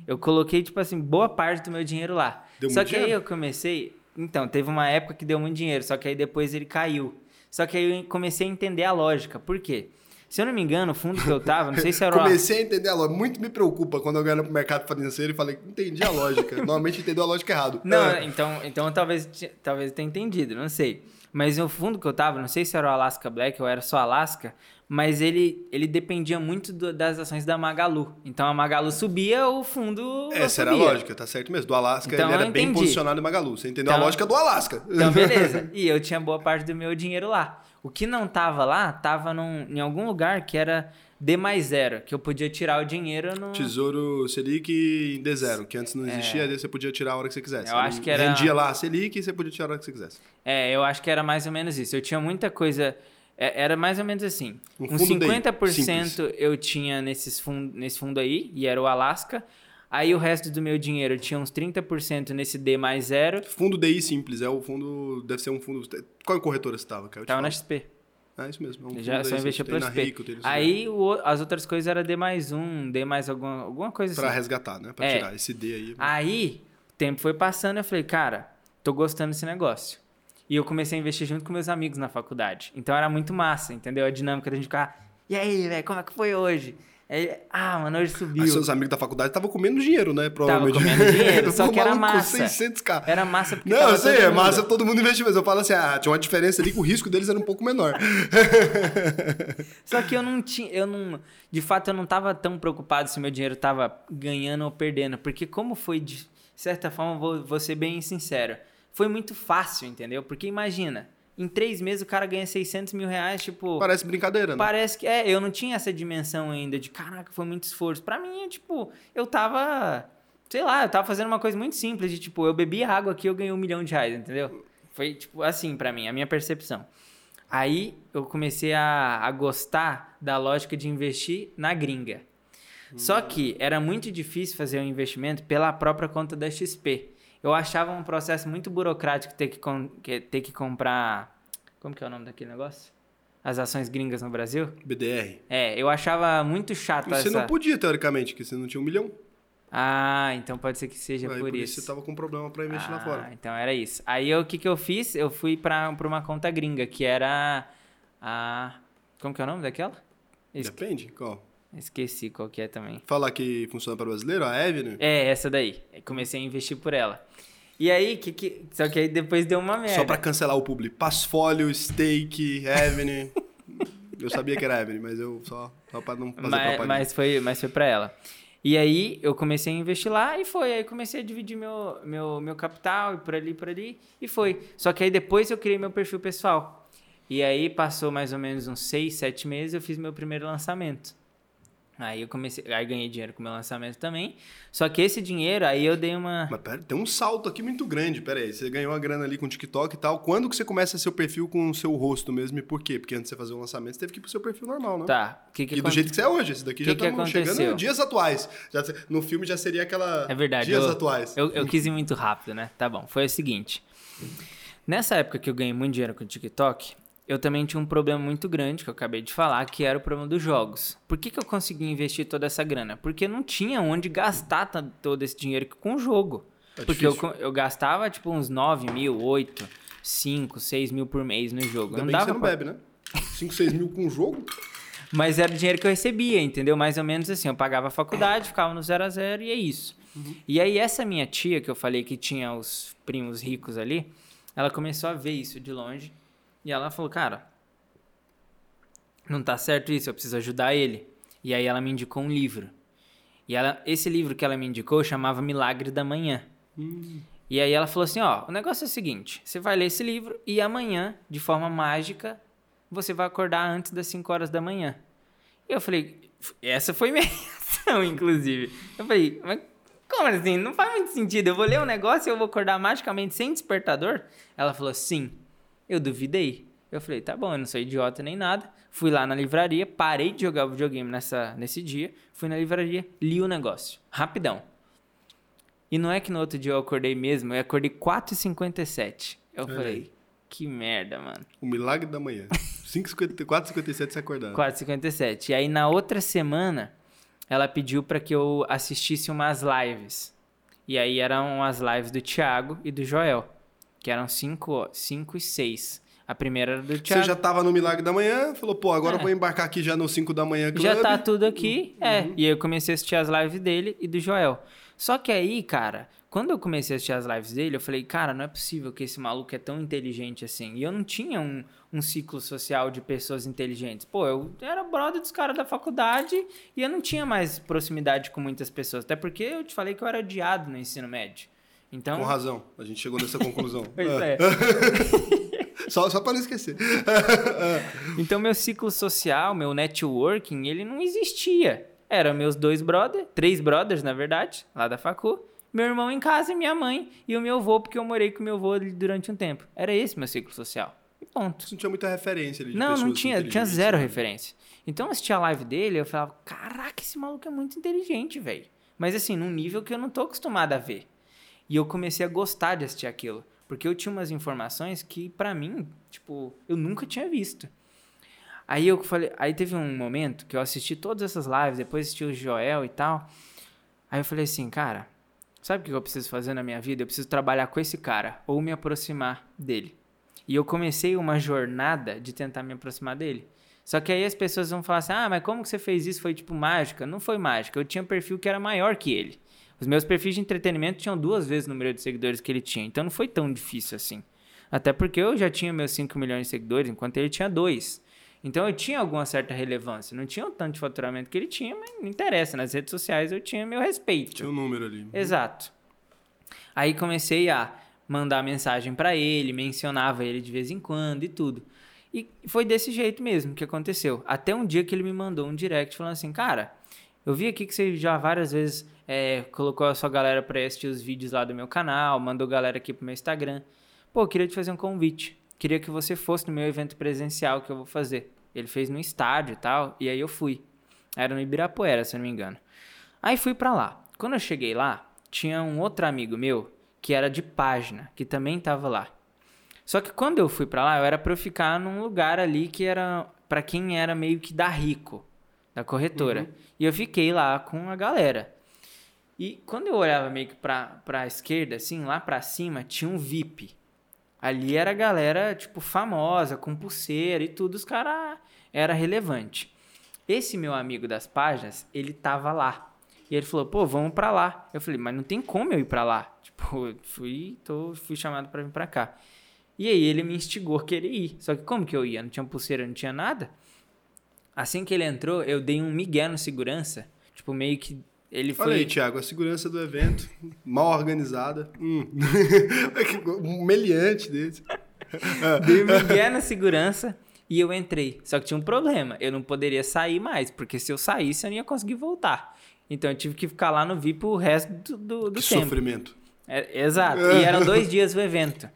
Eu coloquei, tipo assim, boa parte do meu dinheiro lá. Deu só muito que aí dinheiro? eu comecei. Então, teve uma época que deu muito dinheiro, só que aí depois ele caiu. Só que aí eu comecei a entender a lógica. Por quê? Se eu não me engano, o fundo que eu tava, não sei se era o Comecei a entender a lógica. Muito me preocupa quando eu ganho pro mercado financeiro e falei, entendi a lógica. Normalmente entendeu a lógica errado. Não, Ah, então, então talvez, talvez eu tenha entendido, não sei. Mas o fundo que eu tava, não sei se era o Alaska Black ou era só Alaska, mas ele, ele dependia muito do- das ações da Magalu. Então a Magalu subia, o fundo Essa era a subia. lógica, tá certo mesmo. Do Alasca, Então, ele era bem posicionado em Magalu. Você entendeu a Então- lógica do Alasca. Então, beleza. E eu tinha boa parte do meu dinheiro lá. O que não tava lá, tava num, em algum lugar que era D mais zero, que eu podia tirar o dinheiro no. Tesouro Selic em D0, que antes não existia, aí você podia tirar a hora que você quisesse. É. Eu acho Ele que era- Rendia lá a Selic e você podia tirar a hora que você quisesse. É, eu acho que era mais ou menos isso. Eu tinha muita coisa. é, Era mais ou menos assim. Um Uns fundo DI, 50% eu tinha nesses fun nesse fundo aí, e era o Alasca. Aí o resto do meu dinheiro tinha uns 30% nesse D mais zero. Fundo DI simples, é o fundo. Deve ser um fundo. Qual corretora você estava, cara? Eu te Tava na. XP. É isso mesmo. É um Já só investia pela XP. Rico, Aí o- as outras coisas era D mais um, D mais alguma, alguma coisa assim. Pra resgatar, né? Pra É. tirar esse D aí. Aí, o tempo foi passando, eu falei, cara, tô gostando desse negócio. E eu comecei a investir junto com meus amigos na faculdade. Então era muito massa, entendeu? A dinâmica da gente ficar, e aí, velho, como é que foi hoje? Aí, ah, mano, hoje subiu. Aí seus amigos da faculdade estavam comendo dinheiro, né? Provavelmente. comendo dinheiro, só que era massa. 600k. Era massa porque Não, tava eu sei, é massa todo mundo investir, mas eu falo assim, ah, tinha uma diferença ali que o risco deles era um pouco menor. Só que eu não tinha, eu não, de fato eu não tava tão preocupado se meu dinheiro tava ganhando ou perdendo, porque como foi de certa forma, vou, vou ser bem sincero, foi muito fácil, entendeu? Porque imagina, em três meses o cara ganha 600 mil reais, tipo, Parece brincadeira, né? parece que, é, eu não tinha essa dimensão ainda de, caraca, foi muito esforço. Pra mim, é, tipo, eu tava, sei lá, eu tava fazendo uma coisa muito simples, de tipo, eu bebi água aqui, eu ganhei um milhão de reais, entendeu? Foi, tipo, assim pra mim, a minha percepção. Aí eu comecei a, a gostar da lógica de investir na gringa. Só que era muito difícil fazer o investimento pela própria conta da XP. Eu achava um processo muito burocrático ter que, que- ter que comprar. Como que é o nome daquele negócio? As ações gringas no Brasil? BDR. É, eu achava muito chato E você essa. não podia, teoricamente, porque você não tinha um milhão. Ah, então pode ser que seja Aí por, por isso. você tava com problema pra investir lá Ah, fora. Então era isso. Aí o que, que eu fiz? Eu fui pra uma conta gringa, que era a. Como que é o nome daquela? Depende. Qual? Esqueci qual que é também. Falar que funciona para brasileiro, a Avenue. É, essa daí. Comecei a investir por ela. E aí, que, que... só que aí depois deu uma merda. Só pra cancelar o publi. Passfolio, Stake, Avenue. eu sabia que era Avenue, mas eu só, só pra não fazer mas, propaganda. mas foi, mas foi pra ela. E aí eu comecei a investir lá e foi. Aí comecei a dividir meu, meu, meu capital e por ali, por ali. E foi. Só que aí depois eu criei meu perfil pessoal. E aí passou mais ou menos uns seis, sete meses, eu fiz meu primeiro lançamento. Aí eu comecei, aí ganhei dinheiro com o meu lançamento também. Só que esse dinheiro, aí eu dei uma. Mas pera, tem um salto aqui muito grande. Pera aí, você ganhou a grana ali com o TikTok e tal. Quando que você começa seu perfil com o seu rosto mesmo e por quê? Porque antes de você fazer o lançamento, você teve que ir pro seu perfil normal, né? Tá. Que que E do aconte- jeito que você é hoje. Esse daqui Que já estamos chegando aconteceu? em dias atuais. Já, no filme já seria aquela... É verdade. Dias eu, atuais. Eu, eu quis ir muito rápido, né? Tá bom. Foi o seguinte. Nessa época que eu ganhei muito dinheiro com o TikTok, eu também tinha um problema muito grande, que eu acabei de falar, que era o problema dos jogos. Por que, que eu consegui investir toda essa grana? Porque não tinha onde gastar ta- todo esse dinheiro com o jogo. Tá Porque eu, eu gastava, tipo, uns 9 mil, 8, 5, 6 mil por mês no jogo. Ainda não bem que dava você não pra- bebe, né? 5, 6 mil com um jogo? mas era o dinheiro que eu recebia, entendeu? Mais ou menos assim. Eu pagava a faculdade, ficava no zero a zero e é isso. E aí, essa minha tia, que eu falei que tinha os primos ricos ali, ela começou a ver isso de longe. E ela falou, cara, não tá certo isso, eu preciso ajudar ele. E aí ela me indicou um livro. E ela, esse livro que ela me indicou chamava Milagre da Manhã. E aí ela falou assim, ó, o negócio é o seguinte, você vai ler esse livro e amanhã, de forma mágica, você vai acordar antes das 5 horas da manhã. E eu falei, essa foi minha reação, inclusive. Eu falei, mas como assim? Não faz muito sentido. Eu vou ler um negócio e eu vou acordar magicamente sem despertador? Ela falou, sim. Eu duvidei. Eu falei, tá bom, eu não sou idiota nem nada. Fui lá na livraria, parei de jogar videogame nessa, nesse dia, fui na livraria, li o negócio. Rapidão. E não é que no outro dia eu acordei mesmo, eu acordei 4h57. Eu Olha falei, que merda, mano. O milagre da manhã. 4h57 você acordando. 4h57. E aí na outra semana, ela pediu pra que eu assistisse umas lives. E aí eram as lives do Thiago e do Joel, que eram 5 cinco e 6. A primeira era do Thiago. Você já tava no milagre da manhã, falou, pô, agora É. eu vou embarcar aqui já no 5 da manhã club. Já tá tudo aqui, é. Uhum. E aí eu comecei a assistir as lives dele e do Joel. Só que aí, cara, quando eu comecei a assistir as lives dele, eu falei, cara, não é possível que esse maluco é tão inteligente assim. E eu não tinha um, um ciclo social de pessoas inteligentes. Pô, eu era brother dos caras da faculdade e eu não tinha mais proximidade com muitas pessoas. Até porque eu te falei que eu era odiado no ensino médio. Então, Com razão, a gente chegou nessa conclusão. pois é. Só, só para não esquecer. Então, meu ciclo social, meu networking, ele não existia. Eram meus dois brothers, três brothers, na verdade, lá da facu. Meu irmão em casa e minha mãe. E o meu avô, porque eu morei com meu avô ali durante um tempo. Era esse meu ciclo social. E ponto. Não tinha muita referência ali de Não, não tinha, tinha zero né? referência. Então eu assistia a live dele, eu falava, caraca, esse maluco é muito inteligente, velho. Mas assim, num nível que eu não tô acostumado a ver. E eu comecei a gostar de assistir aquilo. Porque eu tinha umas informações que, pra mim, tipo, eu nunca tinha visto. Aí eu falei, aí teve um momento que eu assisti todas essas lives, depois assisti o Joel e tal. Aí eu falei assim, cara, sabe o que eu preciso fazer na minha vida? Eu preciso trabalhar com esse cara ou me aproximar dele. E eu comecei uma jornada de tentar me aproximar dele. Só que aí as pessoas vão falar assim: ah, mas como que você fez isso? Foi tipo mágica? Não foi mágica. Eu tinha um perfil que era maior que ele. Os meus perfis de entretenimento tinham duas vezes o número de seguidores que ele tinha. Então não foi tão difícil assim. Até porque eu já tinha meus 5 milhões de seguidores, enquanto ele tinha dois. Então eu tinha alguma certa relevância. Não tinha o tanto de faturamento que ele tinha, mas não interessa. Nas redes sociais eu tinha meu respeito. Tinha um número ali. Exato. Aí comecei a mandar mensagem pra ele, mencionava ele de vez em quando e tudo. E foi desse jeito mesmo que aconteceu. Até um dia que ele me mandou um direct falando assim, cara, eu vi aqui que você já várias vezes é, colocou a sua galera pra assistir os vídeos lá do meu canal, mandou galera aqui pro meu Instagram. Pô, eu queria te fazer um convite. Queria que você fosse no meu evento presencial que eu vou fazer. Ele fez no estádio e tal, e aí eu fui. Era no Ibirapuera, se eu não me engano. Aí fui pra lá. Quando eu cheguei lá, tinha um outro amigo meu que era de página, que também tava lá. Só que quando eu fui pra lá, eu era pra eu ficar num lugar ali que era pra quem era meio que da Rico, da corretora. E eu fiquei lá com a galera. E quando eu olhava meio que pra, pra esquerda, assim, lá pra cima, tinha um VIP. Ali era a galera, tipo, famosa, com pulseira e tudo, os caras era relevante. Esse meu amigo das páginas, ele tava lá. E ele falou, pô, vamos pra lá. Eu falei, mas não tem como eu ir pra lá. Tipo, fui, tô, fui chamado pra vir pra cá. E aí ele me instigou a querer ir. Só que como que eu ia? Não tinha pulseira, não tinha nada. Assim que ele entrou, eu dei um migué no segurança. Tipo, meio que ele foi... Olha aí, Thiago, a segurança do evento, mal organizada. Hum. um meliante desse. Dei migué na segurança e eu entrei. Só que tinha um problema. Eu não poderia sair mais, porque se eu saísse, eu não ia conseguir voltar. Então eu tive que ficar lá no VIP o resto do, do, do Que tempo. sofrimento. É, exato. E eram dois dias o evento.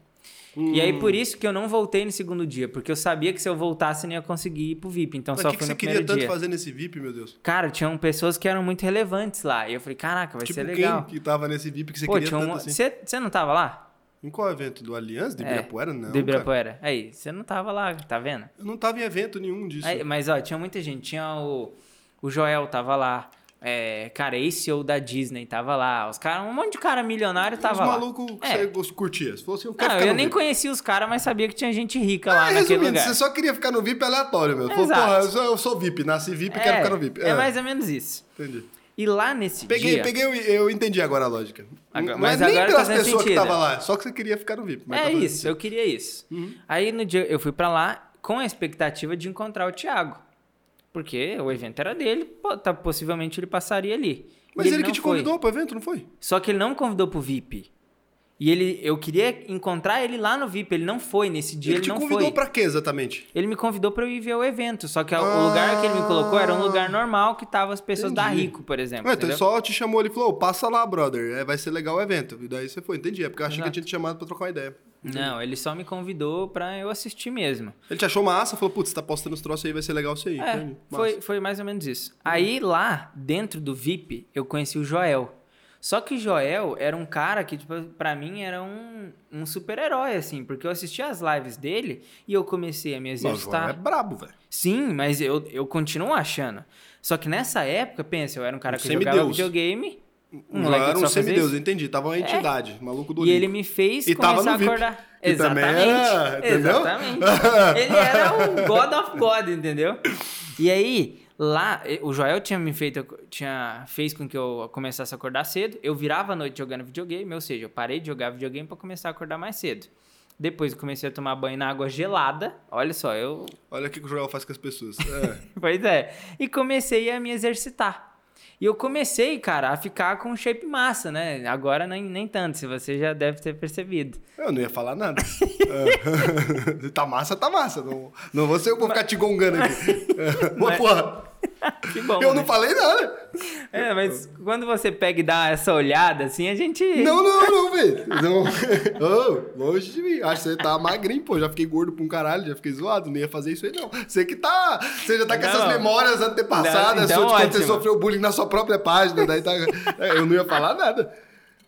E aí, por isso que eu não voltei no segundo dia, porque eu sabia que se eu voltasse, eu não ia conseguir ir pro VIP. Então Mas só que, que fui você no queria primeiro tanto dia. fazer nesse VIP, meu Deus? Cara, tinham pessoas que eram muito relevantes lá. E eu falei, caraca, vai tipo ser legal. quem que tava nesse VIP que você Pô, queria tinha tanto um... assim? Você você não tava lá? Em qual evento? Do Aliança? De É, Ibirapuera? Não, Do cara. Ibirapuera. Aí, você não tava lá, tá vendo? Eu não tava em evento nenhum disso. Aí, mas, ó, tinha muita gente. Tinha o, o Joel tava lá. É, cara, esse ou da Disney tava lá. Os caras, um monte de cara milionário Os tava lá. malucos que É. você curtia. Se fosse, eu quero Não, eu nem VIP. conhecia os caras, mas sabia que tinha gente rica lá Ah, naquele resumindo, lugar. você só queria ficar no VIP aleatório, meu. Falou, porra, eu sou, eu sou VIP, nasci VIP e quero ficar no VIP. É mais ou menos isso. Entendi. E lá nesse Peguei, dia... peguei, eu, eu entendi agora a lógica. Agora- mas é nem agora pelas tá pessoas que sentido. estavam lá, só que você queria ficar no VIP. mas É tá isso, sentido. eu queria isso. Uhum. Aí no dia eu fui pra lá com a expectativa de encontrar o Thiago. Porque o evento era dele, pô, tá, possivelmente ele passaria ali. Mas ele, que não te foi. convidou pro evento, não foi? Só que ele não me convidou pro VIP. E ele, eu queria encontrar ele lá no VIP, ele não foi nesse dia, ele ele, te não convidou foi. pra quê exatamente? Ele me convidou pra eu ir ver o evento, só que a- o lugar que ele me colocou era um lugar normal que tava as pessoas da Ah. Entendi. Rico, por exemplo. Ué, então ele só te chamou ali e falou, "Ô, passa lá, brother, é, vai ser legal o evento. E daí você foi, entendi. É porque eu achei que Exato. ele tinha te chamado pra trocar uma ideia. Não, ele só me convidou pra eu assistir mesmo. Ele te achou massa, falou, putz, você tá postando os troços aí, vai ser legal você aí. É, foi, foi mais ou menos isso. Aí lá, dentro do VIP, eu conheci o Joel. Só que Joel era um cara que, tipo, pra mim era um, um super-herói, assim, porque eu assistia as lives dele e eu comecei a me Não, o Joel exercitar. é brabo, velho. Sim, mas eu, eu continuo achando. Só que nessa época, pensa, eu era um cara Um que jogava videogame. Um moleque era um semideus, eu entendi. Tava uma entidade, maluco do E ele me fez E começar a VIP. acordar. Exatamente. era, entendeu? Exatamente. ele era o God of God, entendeu? E aí, Lá, o Joel tinha me feito, tinha fez com que eu começasse a acordar cedo. Eu virava a noite jogando videogame, ou seja, eu parei de jogar videogame para começar a acordar mais cedo. Depois eu comecei a tomar banho na água gelada. Olha só, eu. Olha o que o Joel faz com as pessoas. É. pois é. E comecei a me exercitar. E eu comecei, cara, a ficar com shape massa, né? Agora nem, nem tanto, se você já deve ter percebido. Eu não ia falar nada. tá massa, tá massa. Não, não vou ser eu vou ficar te gongando aqui. Mas... Porra. que bom. Eu né? não falei nada. É, mas quando você pega e dá essa olhada assim, a gente. Não, não, não, velho. Não. Oh, longe de mim. Acho que você tá magrinho, pô. Já fiquei gordo pra um caralho, já fiquei zoado. Não ia fazer isso aí, não. Você que tá. Você já tá com não. essas memórias antepassadas não, então, quando você sofreu bullying na sua própria página. Daí tá. É, eu não ia falar nada.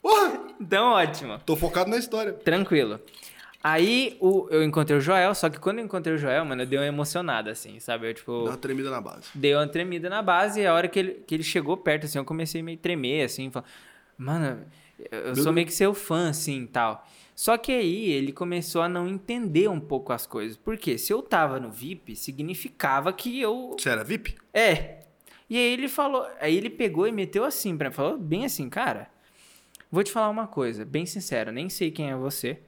Porra! Então, ótimo. Tô focado na história. Tranquilo. Aí o, eu encontrei o Joel, só que quando eu encontrei o Joel, mano, eu dei uma emocionada, assim, sabe? Eu, tipo. Deu uma tremida na base. Dei uma tremida na base e a hora que ele, que ele chegou perto, assim, eu comecei a meio tremer, assim, falando, mano, eu sou meio que seu fã, assim tal. Só que aí ele começou a não entender um pouco as coisas. Porque se eu tava no VIP, significava que eu. Você era VIP? É. E aí ele falou. Aí ele pegou e meteu assim pra mim. Falou bem assim, cara. Vou te falar uma coisa, bem sincero, nem sei quem é você.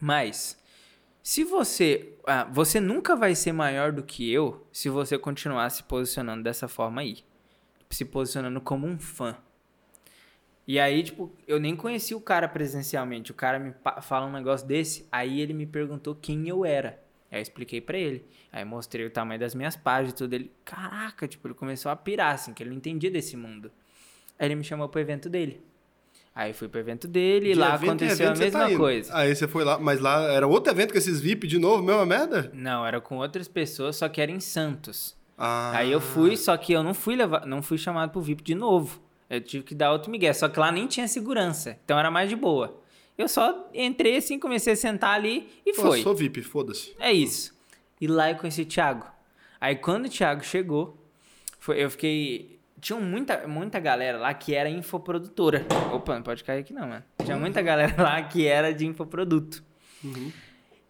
Mas se você, ah, você nunca vai ser maior do que eu se você continuar se posicionando dessa forma aí, se posicionando como um fã. E aí, tipo, eu nem conheci o cara presencialmente. O cara me fala um negócio desse, aí ele me perguntou quem eu era. Aí eu expliquei para ele. Aí mostrei o tamanho das minhas páginas e tudo. Ele, caraca, tipo, ele começou a pirar, assim, que ele não entendia desse mundo. Aí ele me chamou pro evento dele. Aí fui pro evento dele e lá aconteceu evento, a mesma tá coisa. Aí você foi lá, mas lá era outro evento com esses VIP de novo, mesma merda? Não, era com outras pessoas, só que era em Santos. Ah. Aí eu fui, só que eu não fui levar, não fui chamado pro VIP de novo. Eu tive que dar outro migué, só que lá nem tinha segurança, então era mais de boa. Eu só entrei assim, comecei a sentar ali e Pô, foi. sou VIP, foda-se. É isso. E lá eu conheci o Thiago. Aí quando o Thiago chegou, foi, eu fiquei tinha muita, muita galera lá que era infoprodutora. Opa, não pode cair aqui não, mano. Tinha muita galera lá que era de infoproduto. Uhum.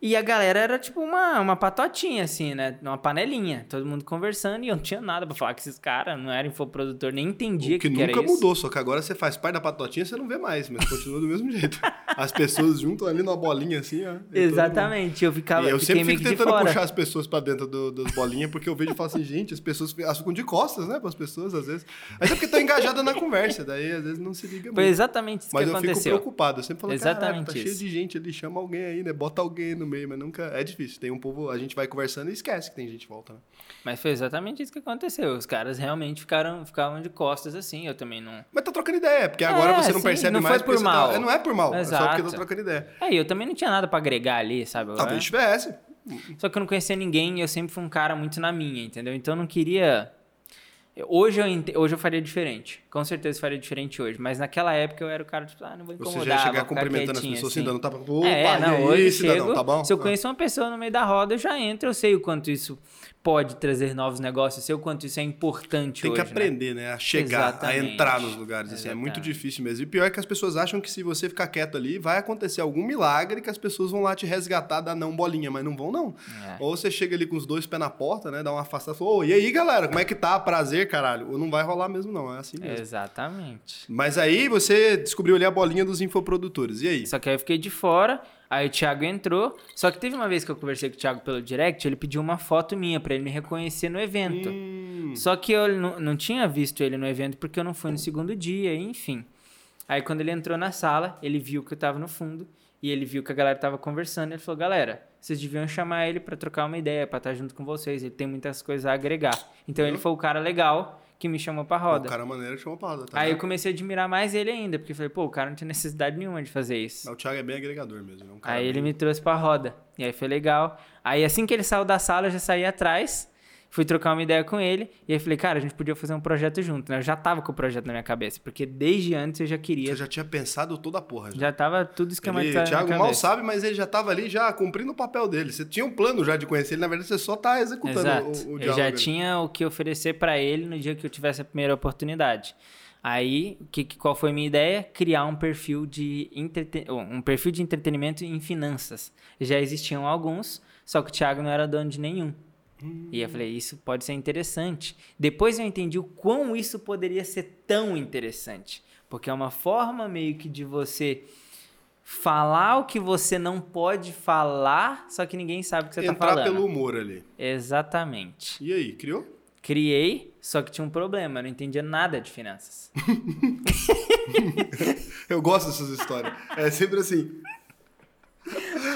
E a galera era tipo uma, uma patotinha, assim, né? Uma panelinha. Todo mundo conversando e eu não tinha nada pra falar com esses caras. Não era infoprodutor, nem entendia o que, que, que nunca mudou, só que agora você faz parte da patotinha você não vê mais, mas continua do mesmo jeito. As pessoas juntam ali numa bolinha assim, ó. Exatamente, eu ficava. E eu sempre fico tentando puxar as pessoas pra dentro do, das bolinhas, porque eu vejo e falo assim, gente, as pessoas ficam de costas, né, pras pessoas, às vezes. Mas é porque estão engajadas na conversa, daí às vezes não se liga muito. Foi exatamente isso mas que aconteceu. Mas eu fico preocupado, eu sempre falo, exatamente tá cheio de gente ali, chama alguém aí, né? Bota alguém no meio, mas nunca. É difícil. Tem um povo, a gente vai conversando e esquece que tem gente volta, né? Mas foi exatamente isso que aconteceu. Os caras realmente ficaram, ficavam de costas assim, eu também não. Mas tá trocando ideia, porque agora é, você não sim, percebe não mais. Foi por mal. Tá... Não é por mal, Exato. é só porque tá trocando ideia. É, e eu também não tinha nada para agregar ali, sabe? Talvez tivesse. Só que eu não conhecia ninguém e eu sempre fui um cara muito na minha, entendeu? Então eu não queria Hoje eu, ent... hoje eu faria diferente. Com certeza faria diferente hoje. Mas naquela época eu era o cara, tipo, ah, não vou incomodar. Você já chegar cumprimentando as pessoas assim, dando tapa. Opa, é, não, hoje isso, chego, tá bom? Se eu conheço uma pessoa no meio da roda, eu já entro, eu sei o quanto isso pode trazer novos negócios, sei o quanto isso é importante Tem hoje, que né? aprender, né? A chegar, Exatamente. a entrar nos lugares. Assim, é muito difícil mesmo. E pior é que as pessoas acham que se você ficar quieto ali, vai acontecer algum milagre que as pessoas vão lá te resgatar da não bolinha, mas não vão, não. É. Ou você chega ali com os dois pés na porta, né? Dá uma afastada e fala, ô, e aí, galera, como é que tá? Prazer, caralho. Ou não vai rolar mesmo, não. É assim mesmo. Exatamente. Mas aí você descobriu ali a bolinha dos infoprodutores. E aí? Só que aí eu fiquei de fora. Aí o Thiago entrou. Só que teve uma vez que eu conversei com o Thiago pelo direct, ele pediu uma foto minha para ele me reconhecer no evento. Hum. Só que eu não, não tinha visto ele no evento porque eu não fui no segundo dia, enfim. Aí quando ele entrou na sala, ele viu que eu tava no fundo e ele viu que a galera tava conversando. Ele falou: "Galera, vocês deviam chamar ele para trocar uma ideia, para estar junto com vocês. Ele tem muitas coisas a agregar". Então ele foi o cara legal que me chamou pra roda. O cara maneiro que chamou pra roda, tá Aí eu comecei a admirar mais ele ainda, porque falei, pô, o cara não tinha necessidade nenhuma de fazer isso. O Thiago é bem agregador mesmo. É um aí bem... ele me trouxe pra roda. E aí foi legal. Aí assim que ele saiu da sala, eu já saí atrás Fui trocar uma ideia com ele e aí falei, cara, a gente podia fazer um projeto junto, né? Eu já tava com o projeto na minha cabeça, porque desde antes eu já queria. Você já tinha pensado toda a porra. Já, já tava tudo esquematizado. Ele, Thiago mal sabe, mas ele já tava ali já cumprindo o papel dele. Você tinha um plano já de conhecer ele, na verdade você só tá executando Exato. o, o Eu já tinha o que oferecer para ele no dia que eu tivesse a primeira oportunidade. Aí, que, qual foi a minha ideia? Criar um perfil de entreten... um perfil de entretenimento em finanças. Já existiam alguns, só que o Thiago não era dono de nenhum. E eu falei, isso pode ser interessante. Depois eu entendi o quão isso poderia ser tão interessante. Porque é uma forma meio que de você falar o que você não pode falar, só que ninguém sabe o que você tá Entrar falando. pelo humor ali. Exatamente. E aí, criou? Criei, só que tinha um problema, eu não entendia nada de finanças. Eu gosto dessas histórias. É sempre assim.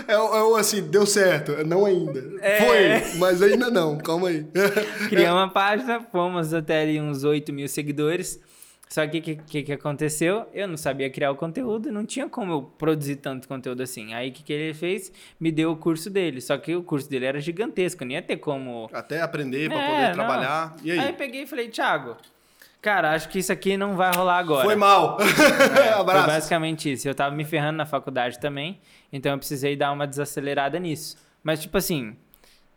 É, é assim, deu certo. Não ainda. É. Foi, mas ainda não. Calma aí. Criei uma página, fomos até ali uns 8 mil seguidores. Só que o que, que, que aconteceu? Eu não sabia criar o conteúdo, não tinha como eu produzir tanto conteúdo assim. Aí o que, que ele fez? Me deu o curso dele. Só que o curso dele era gigantesco, não ia ter como. Até aprender pra É, poder não. trabalhar. E aí? Aí peguei e falei, Thiago, cara, acho que isso aqui não vai rolar agora. Foi mal. Foi Abraço. basicamente isso. Eu tava me ferrando na faculdade também, então eu precisei dar uma desacelerada nisso. Mas, tipo assim,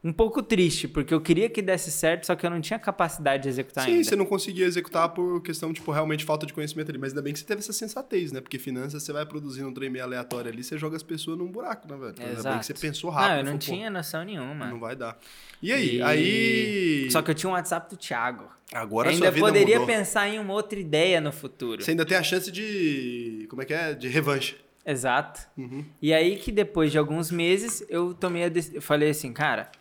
um pouco triste, porque eu queria que desse certo, só que eu não tinha capacidade de executar Sim, ainda. você não conseguia executar por questão, tipo, realmente falta de conhecimento ali. Mas ainda bem que você teve essa sensatez, né? Porque finanças, você vai produzindo um trem meio aleatório ali, você joga as pessoas num buraco, né, velho? Ainda bem Exato. que você pensou rápido. Não, eu não falou, tinha noção nenhuma. Não vai dar. E aí? E- Aí... Só que eu tinha um WhatsApp do Thiago. Agora ainda poderia mudou. pensar em uma outra ideia no futuro. Você ainda tem a chance de... Como é que é? De revanche. Exato. Uhum. E aí que depois de alguns meses eu tomei a eu falei assim, cara,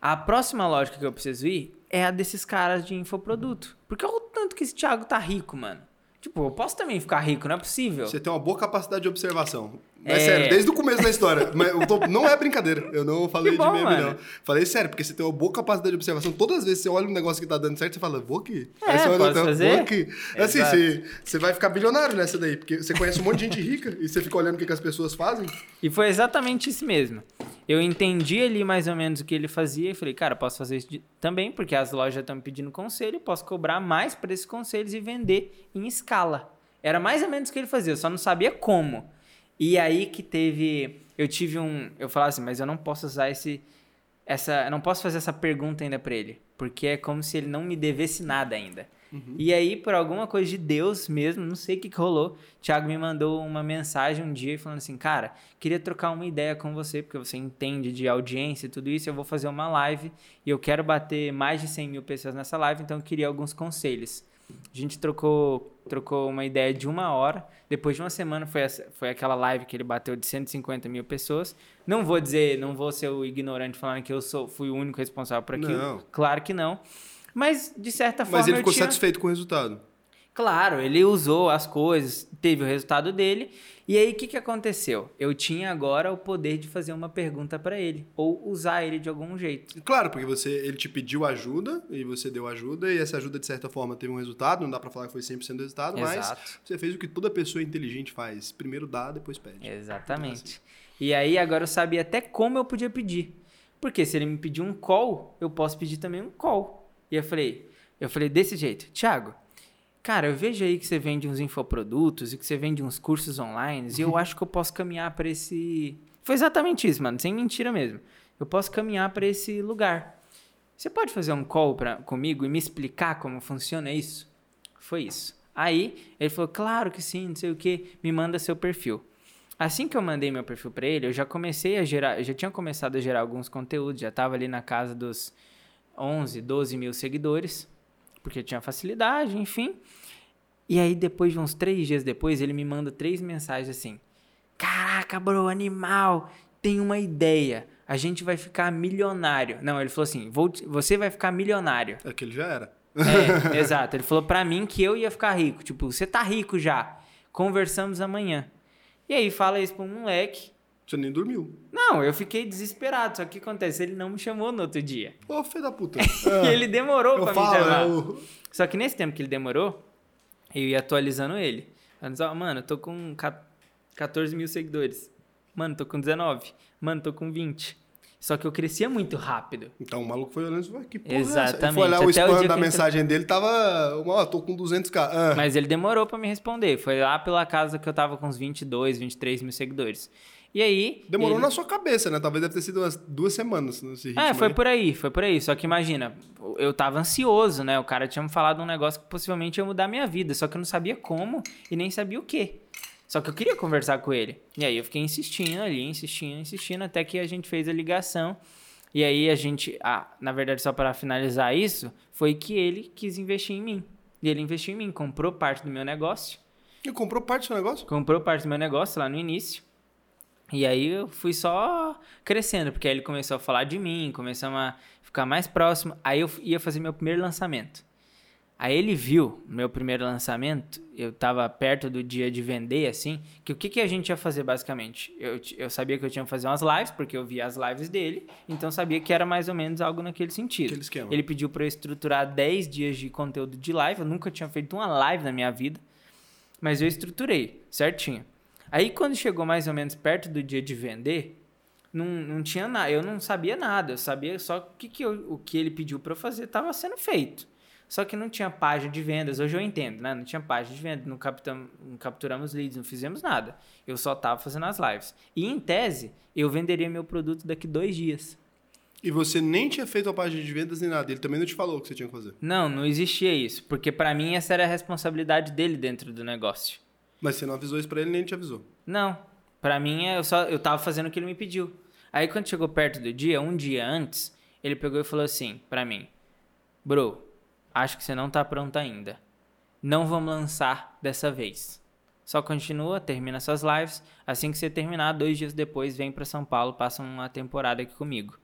a próxima lógica que eu preciso ir é a desses caras de infoproduto. Porque olha o tanto que esse Thiago tá rico, mano. Tipo, eu posso também ficar rico, não é possível. Você tem uma boa capacidade de observação. É, É. sério, desde o começo da história. Mas eu tô- não é brincadeira. Eu não falei bom, de meme, mano. não. Falei sério, porque você tem uma boa capacidade de observação. Todas as vezes você olha um negócio que tá dando certo, você fala, vou aqui. É, você olha outro, fazer? vou aqui. Assim, você, você vai ficar bilionário nessa daí. Porque você conhece um monte de gente rica e você fica olhando o que, que as pessoas fazem. E foi exatamente isso mesmo. Eu entendi ali mais ou menos o que ele fazia e falei, cara, posso fazer isso de- também, porque as lojas estão me pedindo conselho, posso cobrar mais por esses conselhos e vender em escala. Era mais ou menos o que ele fazia, eu só não sabia como. E aí que teve. Eu tive um. Eu falava assim, mas eu não posso usar esse. Essa, eu não posso fazer essa pergunta ainda pra ele. Porque é como se ele não me devesse nada ainda. E aí, por alguma coisa de Deus mesmo, não sei o que, que rolou, Thiago me mandou uma mensagem um dia falando assim, cara, queria trocar uma ideia com você, porque você entende de audiência e tudo isso, eu vou fazer uma live e eu quero bater mais de 100 mil pessoas nessa live, então eu queria alguns conselhos. A gente trocou, trocou uma ideia de uma hora. Depois de uma semana foi, essa, foi aquela live que ele bateu de 150 mil pessoas. Não vou dizer, não vou ser o ignorante falando que eu sou, fui o único responsável por aquilo. Não. Claro que não. Mas, de certa forma, Mas ele ficou tinha... satisfeito com o resultado. Claro, ele usou as coisas, teve o resultado dele. E aí, o que, que aconteceu? Eu tinha agora o poder de fazer uma pergunta para ele, ou usar ele de algum jeito. Claro, porque você, ele te pediu ajuda e você deu ajuda e essa ajuda, de certa forma, teve um resultado. Não dá pra falar que foi 100% do resultado, mas Exato. você fez o que toda pessoa inteligente faz. Primeiro dá, depois pede. Exatamente. E aí, agora eu sabia até como eu podia pedir. Porque se ele me pedir um call, eu posso pedir também um call. E eu falei, eu falei desse jeito, Thiago, cara, eu vejo aí que você vende uns infoprodutos e que você vende uns cursos online e eu acho que eu posso caminhar para esse. Foi exatamente isso, mano, sem mentira mesmo. Eu posso caminhar para esse lugar. Você pode fazer um call pra, comigo e me explicar como funciona isso? Foi isso. Aí ele falou, claro que sim, não sei o que, me manda seu perfil. Assim que eu mandei meu perfil para ele, eu já comecei a gerar, eu já tinha começado a gerar alguns conteúdos, já tava ali na casa dos 11, 12 mil seguidores, porque tinha facilidade, enfim. E aí, depois de uns três dias depois, ele me manda três mensagens assim: Caraca, bro, animal, tem uma ideia. A gente vai ficar milionário. Não, ele falou assim: "Vou você vai ficar milionário. Aquele já era. É, exato. Ele falou pra mim que eu ia ficar rico. Tipo, você tá rico já. Conversamos amanhã. E aí fala isso pra um moleque. Você nem dormiu. Não, eu fiquei desesperado. Só que o que acontece? Ele não me chamou no outro dia. Ô, filho da puta. E ele demorou eu pra falo, me chamar. é o- Só que nesse tempo que ele demorou, eu ia atualizando ele. Dizia, ó, mano, eu tô com ca- 14 mil seguidores. Mano, tô com 19. Mano, tô com 20. Só que eu crescia muito rápido. Então o maluco foi olhando e falou, que porra é? Exatamente. Ele foi olhar o o spam dia da mensagem dele, tava, ó, tô com 200k. Ah, Mas ele demorou pra me responder. Foi lá pela casa que eu tava com uns 22, 23 mil seguidores. E aí. demorou ele- na sua cabeça, né? Talvez deve ter sido umas duas semanas nesse ritmo É, foi aí. por aí, foi por aí. Só que imagina, eu tava ansioso, né? O cara tinha me falado um negócio que possivelmente ia mudar a minha vida, só que eu não sabia como e nem sabia o quê. Só que eu queria conversar com ele. E aí eu fiquei insistindo ali, insistindo, insistindo, até que a gente fez a ligação. E aí a gente, ah, na verdade, só para finalizar isso, foi que ele quis investir em mim. E ele investiu em mim, comprou parte do meu negócio. E comprou parte do seu negócio? Comprou parte do meu negócio lá no início. E aí eu fui só crescendo, porque aí ele começou a falar de mim, começamos a ficar mais próximo. Aí eu ia fazer meu primeiro lançamento. Aí ele viu meu primeiro lançamento, eu tava perto do dia de vender, assim, que o que, que a gente ia fazer basicamente? Eu, eu sabia que eu tinha que fazer umas lives, porque eu via as lives dele, então sabia que era mais ou menos algo naquele sentido. Aquele esquema. Ele pediu para eu estruturar 10 dias de conteúdo de live, eu nunca tinha feito uma live na minha vida, mas eu estruturei certinho. Aí quando chegou mais ou menos perto do dia de vender, não, não tinha nada, eu não sabia nada, eu sabia só que, que eu, o que ele pediu para eu fazer estava sendo feito. Só que não tinha página de vendas. Hoje eu entendo, né? Não tinha página de vendas, não, captamos, não capturamos leads, não fizemos nada. Eu só estava fazendo as lives. E em tese, eu venderia meu produto daqui dois dias. E você nem tinha feito a página de vendas nem nada. Ele também não te falou o que você tinha que fazer. Não, não existia isso. Porque para mim essa era a responsabilidade dele dentro do negócio. Mas você não avisou isso pra ele, nem te avisou. Não. Para mim, eu só eu tava fazendo o que ele me pediu. Aí quando chegou perto do dia, um dia antes, ele pegou e falou assim para mim: Bro, acho que você não tá pronto ainda. Não vamos lançar dessa vez. Só continua, termina suas lives. Assim que você terminar, dois dias depois, vem para São Paulo, passa uma temporada aqui comigo.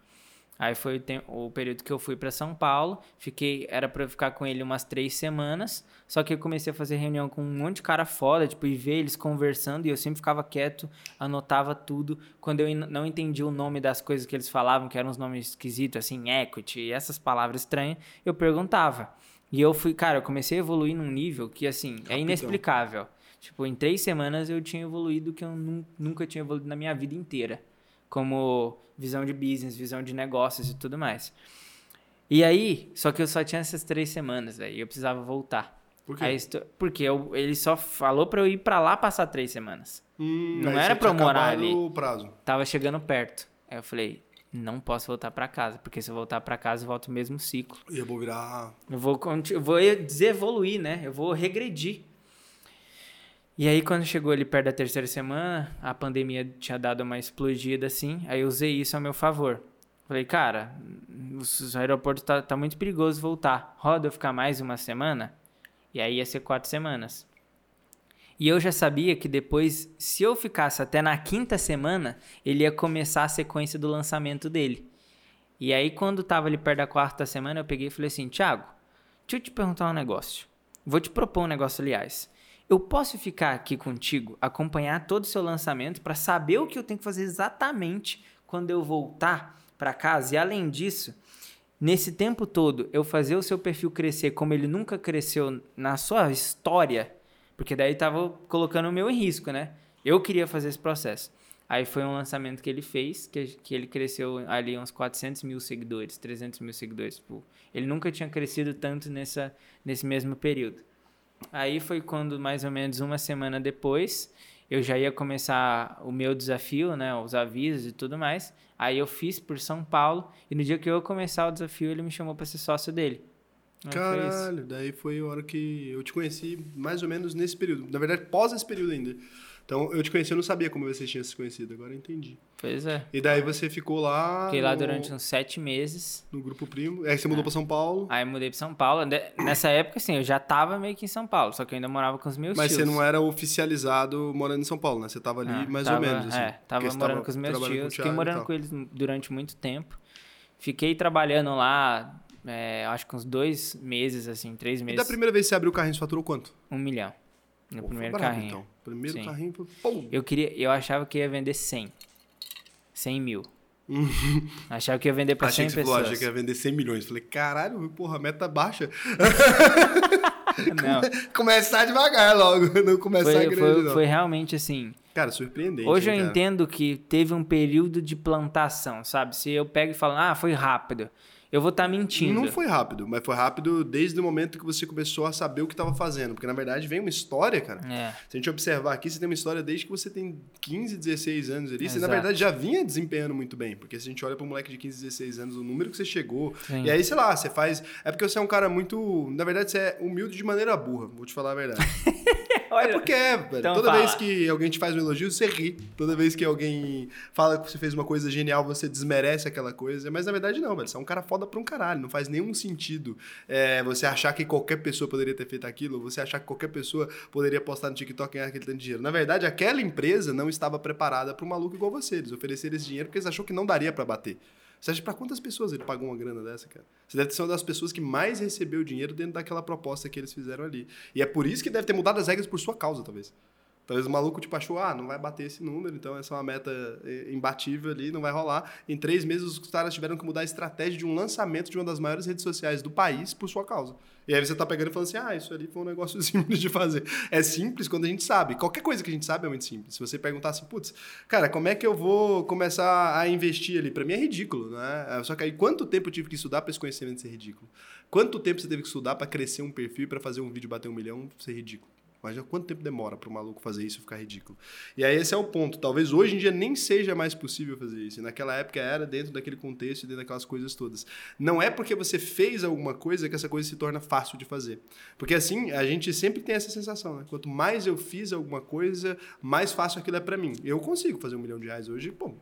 Aí foi o, o período que eu fui para São Paulo. Fiquei, era para ficar com ele umas três semanas. Só que eu comecei a fazer reunião com um monte de cara foda, tipo, e ver eles conversando. E eu sempre ficava quieto, anotava tudo. Quando eu não entendia o nome das coisas que eles falavam, que eram uns nomes esquisitos, assim, equity, e essas palavras estranhas, eu perguntava. E eu fui, cara, eu comecei a evoluir num nível que, assim, é inexplicável. Tipo, em três semanas eu tinha evoluído que eu nunca tinha evoluído na minha vida inteira. Como visão de business, visão de negócios e tudo mais. E aí, só que eu só tinha essas três semanas, velho. Eu precisava voltar. Por quê? Aí, porque eu, ele só falou pra eu ir pra lá passar três semanas. Hum, Não era pra eu morar ali. o prazo. Tava chegando perto. Aí eu falei, não posso voltar pra casa, porque se eu voltar pra casa eu volto o mesmo ciclo. E eu vou virar... Eu vou, eu vou desevoluir, né? Eu vou regredir. E aí, quando chegou ali perto da terceira semana, a pandemia tinha dado uma explodida assim. Aí eu usei isso a meu favor. Falei, cara, os aeroportos tá, tá muito perigoso voltar. Roda eu ficar mais uma semana? E aí ia ser quatro semanas. E eu já sabia que depois, se eu ficasse até na quinta semana, ele ia começar a sequência do lançamento dele. E aí, quando tava ali perto da quarta semana, eu peguei e falei assim: Thiago, deixa eu te perguntar um negócio. Vou te propor um negócio, aliás. Eu posso ficar aqui contigo, acompanhar todo o seu lançamento para saber o que eu tenho que fazer exatamente quando eu voltar para casa? E além disso, nesse tempo todo, eu fazer o seu perfil crescer como ele nunca cresceu na sua história, porque daí tava colocando o meu em risco, né? Eu queria fazer esse processo. Aí foi um lançamento que ele fez, que, que ele cresceu ali uns 400 mil seguidores, 300 mil seguidores. Ele nunca tinha crescido tanto nessa, nesse mesmo período. Aí foi quando, mais ou menos uma semana depois, eu já ia começar o meu desafio, né? Os avisos e tudo mais. Aí eu fiz por São Paulo, e no dia que eu começar o desafio, ele me chamou para ser sócio dele. Aí foi. Caralho, daí foi a hora que eu te conheci mais ou menos nesse período. Na verdade, pós esse período ainda. Então, eu te conheci, eu não sabia como vocês tinham se conhecido, agora eu entendi. Pois é. E daí você ficou lá... Fiquei lá no- durante uns sete meses. No Grupo Primo. Aí você mudou pra São Paulo. Aí mudei pra São Paulo. Ne- Nessa época, assim, eu já tava meio que em São Paulo, só que eu ainda morava com os meus Mas tios. você não era oficializado morando em São Paulo, né? Você tava ali Ah, mais tava- ou menos, assim. É, tava morando com os meus tios. Fiquei e morando com eles durante muito tempo. Fiquei trabalhando lá, é, acho que uns dois meses, assim, três E meses. da primeira vez que você abriu o carrinho, você faturou quanto? Um milhão. No Pô, primeiro brabo, carrinho. Então. Primeiro Sim. carrinho, pô. Eu queria, eu achava que ia vender 100. 100 mil. achava que ia vender pra Achei 100 que você falou, pessoas. achei que ia vender 100 milhões. Falei, caralho, porra, meta baixa. Não, Começar devagar logo, não começar foi, grande, foi, não. foi realmente assim. Cara, surpreendente. Hoje eu cara? entendo que teve um período de plantação, sabe? Se eu pego e falo, ah, foi rápido, eu vou estar mentindo. Não foi rápido, mas foi rápido desde o momento que você começou a saber o que estava fazendo. Porque, na verdade, vem uma história, cara. É. Se a gente observar aqui, você tem uma história desde que você tem 15, 16 anos ali. Você, na Exato. verdade, já vinha desempenhando muito bem. Porque se a gente olha para um moleque de 15, 16 anos, o número que você chegou. Sim. E aí, sei lá, você faz. É porque você é um cara muito. Na verdade, você é humilde de maneira burra, vou te falar a verdade. Olha, é porque é, velho. então Toda fala. vez que alguém te faz um elogio, você ri. Toda vez que alguém fala que você fez uma coisa genial, você desmerece aquela coisa. Mas na verdade não, velho. Você é um cara foda pra um caralho. Não faz nenhum sentido é, você achar que qualquer pessoa poderia ter feito aquilo, você achar que qualquer pessoa poderia postar no TikTok e ganhar aquele tanto de dinheiro. Na verdade, aquela empresa não estava preparada pra um maluco igual você. Eles ofereceram esse dinheiro porque eles achou que não daria pra bater. Você acha pra quantas pessoas ele pagou uma grana dessa, cara? Você deve ser uma das pessoas que mais recebeu dinheiro dentro daquela proposta que eles fizeram ali. E é por isso que deve ter mudado as regras por sua causa, talvez. Talvez o maluco tipo achou, ah, não vai bater esse número, então essa é uma meta eh, imbatível ali, não vai rolar. Em três meses os caras tiveram que mudar a estratégia de um lançamento de uma das maiores redes sociais do país por sua causa. E aí você tá pegando e falando assim, ah, isso ali foi um negócio simples de fazer. É simples quando a gente sabe. Qualquer coisa que a gente sabe é muito simples. Se você perguntar assim, putz, cara, como é que eu vou começar a investir ali? Pra mim é ridículo, né? Só que aí quanto tempo eu tive que estudar pra esse conhecimento ser ridículo? Quanto tempo você teve que estudar pra crescer um perfil, pra fazer um vídeo bater um milhão ser ridículo? Imagina quanto tempo demora para o maluco fazer isso e ficar ridículo. E aí esse é o ponto. Talvez hoje em dia nem seja mais possível fazer isso. E naquela época era dentro daquele contexto e dentro daquelas coisas todas. Não é porque você fez alguma coisa que essa coisa se torna fácil de fazer. Porque assim, a gente sempre tem essa sensação, né? Quanto mais eu fiz alguma coisa, mais fácil aquilo é para mim. Eu consigo fazer um milhão de reais hoje, pô,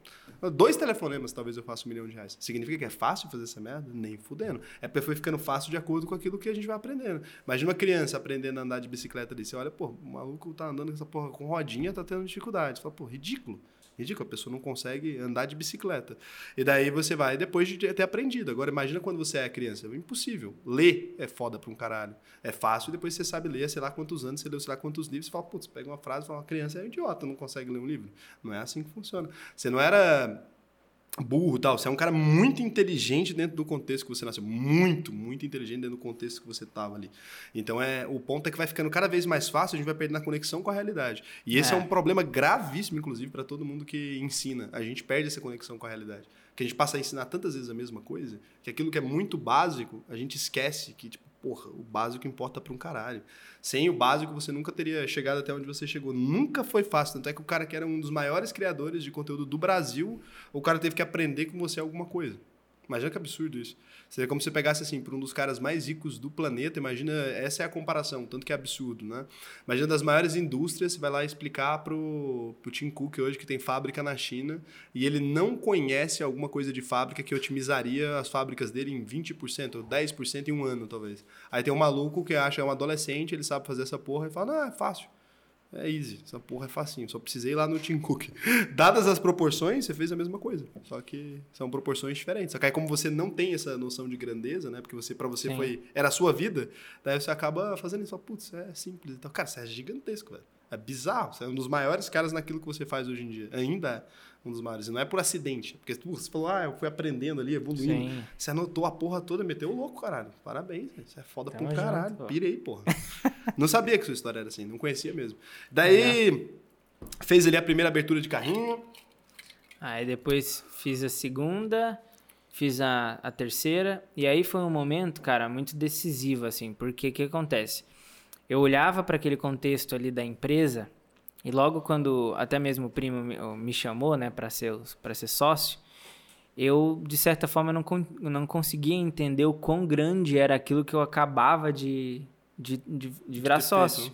dois telefonemas talvez eu faça um milhão de reais. Significa que é fácil fazer essa merda? Nem fudendo. É porque foi ficando fácil de acordo com aquilo que a gente vai aprendendo. Imagina uma criança aprendendo a andar de bicicleta ali. Você olha, pô, o maluco tá andando com essa porra com rodinha, tá tendo dificuldade. Você fala, pô, ridículo. Ridículo, a pessoa não consegue andar de bicicleta. E daí você vai depois de ter aprendido. Agora imagina quando você é criança. É impossível. Ler é foda pra um caralho. É fácil, depois você sabe ler, sei lá quantos anos, você leu sei lá quantos livros, você fala, putz, pega uma frase e fala, uma criança é idiota, não consegue ler um livro. Não é assim que funciona. Você não era burro tal. Você é um cara muito inteligente dentro do contexto que você nasceu. Muito, muito inteligente dentro do contexto que você estava ali. Então, é, o ponto é que vai ficando cada vez mais fácil, a gente vai perdendo a conexão com a realidade. E esse é, É. um problema gravíssimo, inclusive, para todo mundo que ensina. A gente perde essa conexão com a realidade. Que a gente passa a ensinar tantas vezes a mesma coisa, que aquilo que é muito básico, a gente esquece que, tipo, porra, o básico importa para um caralho. Sem o básico, você nunca teria chegado até onde você chegou. Nunca foi fácil. Tanto é que o cara que era um dos maiores criadores de conteúdo do Brasil, o cara teve que aprender com você alguma coisa. Imagina que absurdo isso. Seria como se você pegasse assim, para um dos caras mais ricos do planeta, imagina, essa é a comparação, tanto que é absurdo, né? Imagina das maiores indústrias, você vai lá explicar pro, pro Tim Cook hoje que tem fábrica na China e ele não conhece alguma coisa de fábrica que otimizaria as fábricas dele em 20% ou 10% em um ano, talvez. Aí tem um maluco que acha, é um adolescente, ele sabe fazer essa porra e fala, ah, é fácil. É easy, essa porra é facinho, só precisei ir lá no Tim Cook. Dadas as proporções, você fez a mesma coisa, só que são proporções diferentes. Só que aí como você não tem essa noção de grandeza, né, porque você para você Sim. foi era a sua vida, daí você acaba fazendo isso, putz, é simples. Então, cara, você é gigantesco, velho. É bizarro, você é um dos maiores caras naquilo que você faz hoje em dia. Ainda é um dos maiores, e não é por acidente, porque tu, você falou, ah, eu fui aprendendo ali, evoluindo. Sim. Você anotou a porra toda, meteu o louco, caralho. Parabéns. Você é foda Tamo pra um junto, caralho. pô. Pirei, porra. não sabia que sua história era assim, não conhecia mesmo. Daí, fez ali a primeira abertura de carrinho. Aí depois fiz a segunda, fiz a, a terceira, e aí foi um momento, cara, muito decisivo, assim, porque o que acontece? Eu olhava para aquele contexto ali da empresa, e logo quando até mesmo o primo me, chamou, né, para ser, para ser sócio, eu, de certa forma, não, não conseguia entender o quão grande era aquilo que eu acabava de, de, de, de virar feito, sócio. né?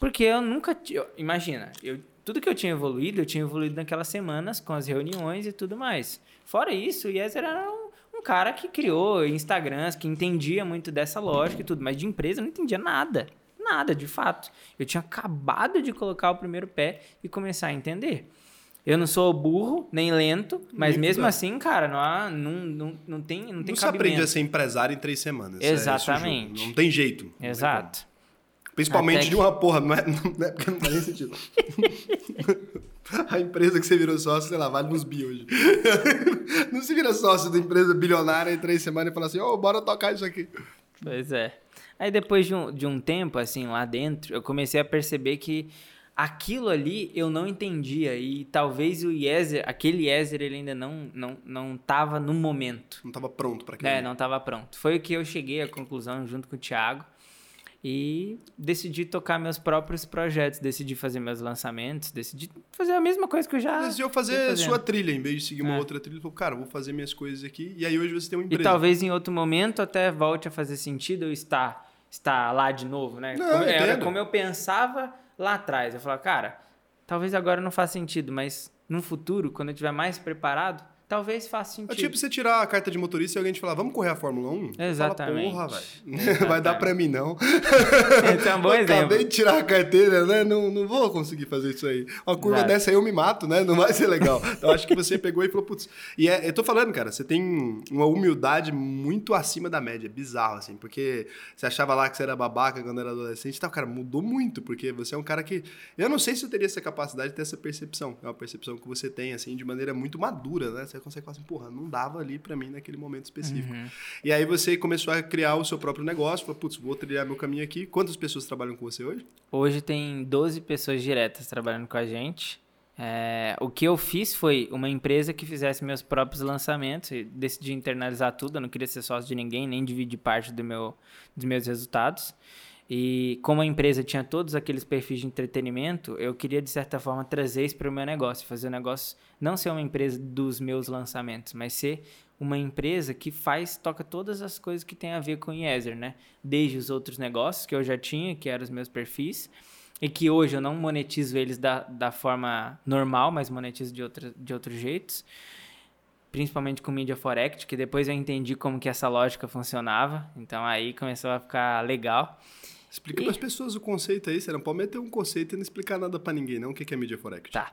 Porque eu nunca. eu- Imagina, eu, tudo que eu tinha evoluído, eu tinha evoluído naquelas semanas com as reuniões e tudo mais. Fora isso, o Yezer era um, um cara que criou Instagrams, que entendia muito dessa lógica e tudo, mas de empresa eu não entendia nada. Nada, de fato. Eu tinha acabado de colocar o primeiro pé e começar a entender. Eu não sou burro, nem lento, mas mesmo assim, cara, não, há, não, não, não tem, não tem Não se aprende a ser empresário em três semanas. É, Exatamente. juro. não tem jeito. Não Exato. Principalmente Até de que- uma porra, não é, não é porque não faz nem sentido. a empresa que você virou sócio, sei lá, vale nos bi hoje. não se vira sócio da empresa bilionária em três semanas e fala assim, ô, bora tocar isso aqui. Pois é. Aí depois de um, de um tempo, assim, lá dentro, eu comecei a perceber que aquilo ali eu não entendia. E talvez o Yezer, aquele Yezer, ele ainda não, não, não tava no momento. Não tava pronto pra aquilo. É, não tava pronto. Foi o que eu cheguei à conclusão junto com o Thiago. E decidi tocar meus próprios projetos, decidi fazer meus lançamentos, decidi fazer a mesma coisa que eu já. Decidiu fazer sua trilha, em vez de seguir uma É. outra trilha, falou, cara, vou fazer minhas coisas aqui. E aí hoje você tem uma E empresa. talvez em outro momento até volte a fazer sentido eu estar, estar lá de novo, né? Não, como, eu era como eu pensava lá atrás. Eu falava, cara, talvez agora não faça sentido, mas no futuro, quando eu estiver mais preparado, talvez faça sentido. É tipo você tirar a carta de motorista e alguém te falar, vamos correr a Fórmula 1? Exatamente. Fala, Porra, velho. Vai dar pra mim, não. Esse é um bom eu exemplo. Acabei de tirar a carteira, né? Não, não vou conseguir fazer isso aí. Uma curva Exato. dessa aí eu me mato, né? Não vai ser legal. Então acho que você pegou e falou, putz. E é, eu tô falando, cara, você tem uma humildade muito acima da média. Bizarro, assim. Porque você achava lá que você era babaca quando era adolescente e tal. Cara, mudou muito. Porque você é um cara que. Eu não sei se eu teria essa capacidade de ter essa percepção. É uma percepção que você tem, assim, de maneira muito madura, né? Você consegue falar assim, porra, não dava ali pra mim naquele momento específico. Uhum. E aí você começou a criar o seu próprio negócio, falou, putz, vou trilhar meu caminho aqui. Quantas pessoas trabalham com você hoje? Hoje tem 12 pessoas diretas trabalhando com a gente. É, o que eu fiz foi uma empresa que fizesse meus próprios lançamentos. E decidi internalizar tudo. Eu não queria ser sócio de ninguém, nem dividir parte do meu, dos meus resultados. E como a empresa tinha todos aqueles perfis de entretenimento, eu queria, de certa forma, trazer isso para o meu negócio. Fazer o negócio não ser uma empresa dos meus lançamentos, mas ser uma empresa que faz, toca todas as coisas que tem a ver com o Yezer, né? Desde os outros negócios que eu já tinha, que eram os meus perfis, e que hoje eu não monetizo eles da, da forma normal, mas monetizo de, outra, de outros jeitos. Principalmente com Media for Act, que depois eu entendi como que essa lógica funcionava. Então aí começou a ficar legal. Explica E- para as pessoas o conceito aí, você não pode meter um conceito e não explicar nada para ninguém, não. O que é Media for Act? Tá.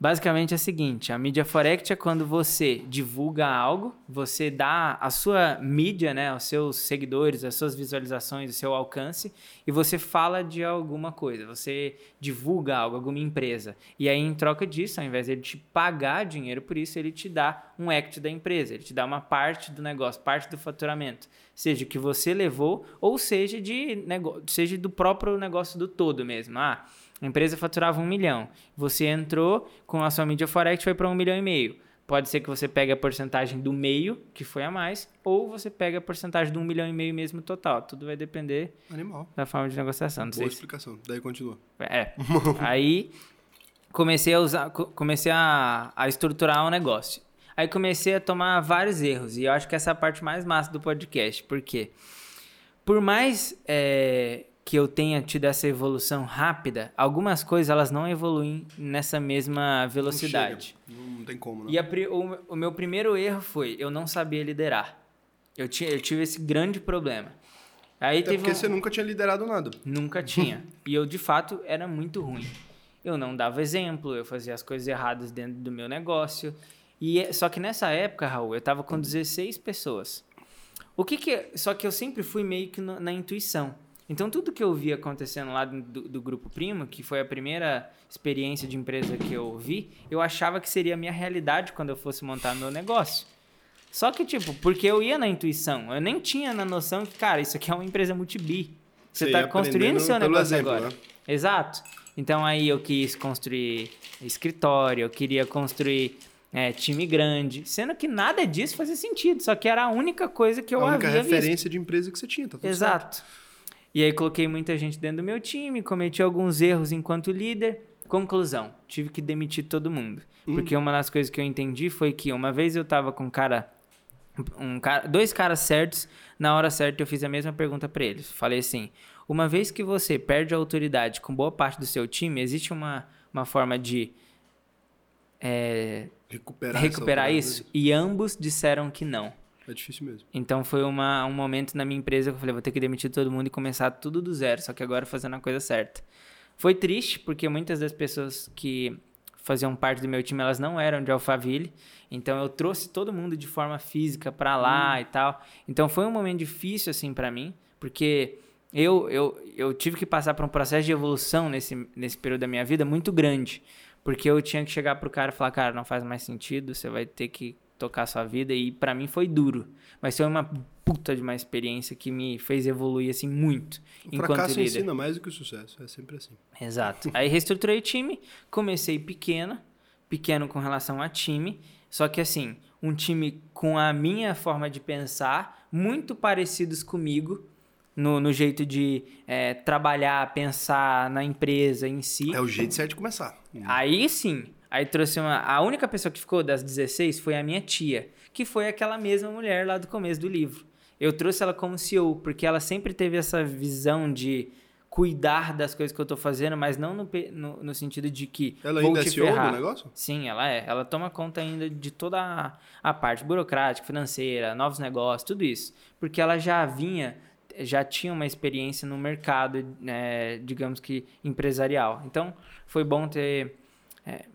Basicamente é o seguinte, a mídia forex é quando você divulga algo, você dá a sua mídia, né, aos seus seguidores, as suas visualizações, o seu alcance, e você fala de alguma coisa, você divulga algo, alguma empresa. E aí, em troca disso, ao invés de ele te pagar dinheiro por isso, ele te dá um equity da empresa, ele te dá uma parte do negócio, parte do faturamento. Seja que você levou, ou seja, de seja do próprio negócio do todo mesmo. Ah, a empresa faturava um milhão. Você entrou com a sua mídia Forex foi para um milhão e meio. Pode ser que você pegue a porcentagem do meio, que foi a mais, ou você pega a porcentagem do um milhão e meio mesmo total. Tudo vai depender Animal. da forma de negociação. Não Boa sei se... explicação. Daí continua. É. Aí comecei a usar, co- comecei a, a estruturar o negócio. Aí comecei a tomar vários erros. E eu acho que essa é a parte mais massa do podcast. Por quê? Por mais é, que eu tenha tido essa evolução rápida, algumas coisas elas não evoluem nessa mesma Não velocidade. chega. Não, não tem como, né? E a o, o meu primeiro erro foi eu não sabia liderar. Eu, tinha, eu tive esse grande problema. Aí Até teve porque um- você nunca tinha liderado nada. Nunca tinha. E eu, de fato, era muito ruim. Eu não dava exemplo, eu fazia as coisas erradas dentro do meu negócio. E é- só que nessa época, Raul, eu tava com 16 pessoas. O que que só que eu sempre fui meio que na intuição. Então tudo que eu via acontecendo lá do, do grupo Primo, que foi a primeira experiência de empresa que eu vi, eu achava que seria a minha realidade quando eu fosse montar meu negócio. Só que, tipo, porque eu ia na intuição, eu nem tinha na noção que, cara, isso aqui é uma empresa multi-bi. Você está construindo seu negócio exemplo, agora. né? Exato. Então aí eu quis construir escritório, eu queria construir é, time grande, sendo que nada disso fazia sentido, só que era a única coisa que eu a única havia visto. referência de empresa que você tinha, tá tudo certo. E aí coloquei muita gente dentro do meu time, cometi alguns erros enquanto líder. Conclusão, tive que demitir todo mundo. Hum. Porque uma das coisas que eu entendi foi que uma vez eu tava com um cara, um cara, dois caras certos, na hora certa eu fiz a mesma pergunta para eles. Falei assim: "Uma vez que você perde a autoridade com boa parte do seu time, existe uma uma forma de é, Recuperar, recuperar isso?" E ambos disseram que não. É difícil mesmo. Então foi uma, um momento na minha empresa que eu falei, vou ter que demitir todo mundo e começar tudo do zero, só que agora fazendo a coisa certa. Foi triste, porque muitas das pessoas que faziam parte do meu time, elas não eram de Alphaville, então eu trouxe todo mundo de forma física pra lá e tal. Então foi um momento difícil assim pra mim, porque eu, eu, eu tive que passar por um processo de evolução nesse, nesse período da minha vida muito grande, porque eu tinha que chegar pro cara e falar, cara, não faz mais sentido, você vai ter que tocar a sua vida e pra mim foi duro, mas foi uma puta de uma experiência que me fez evoluir assim muito O enquanto fracasso líder. ensina mais do que o sucesso. É sempre assim. Exato. Aí reestruturei o time, comecei pequeno, pequeno com relação a time, só que assim, um time com a minha forma de pensar, muito parecidos comigo, no, no jeito de é, trabalhar, pensar na empresa em si. É o jeito certo de começar. Aí sim, aí trouxe uma. A única pessoa que ficou das 16 foi a minha tia, que foi aquela mesma mulher lá do começo do livro. Eu trouxe ela como CEO, porque ela sempre teve essa visão de cuidar das coisas que eu tô fazendo, mas não no, no, no sentido de que Ela ainda é CEO ferrar. do negócio? Sim, ela é. Ela toma conta ainda de toda a, a parte burocrática, financeira, novos negócios, tudo isso. Porque ela já vinha, já tinha uma experiência no mercado, né, digamos que empresarial. Então, foi bom ter é,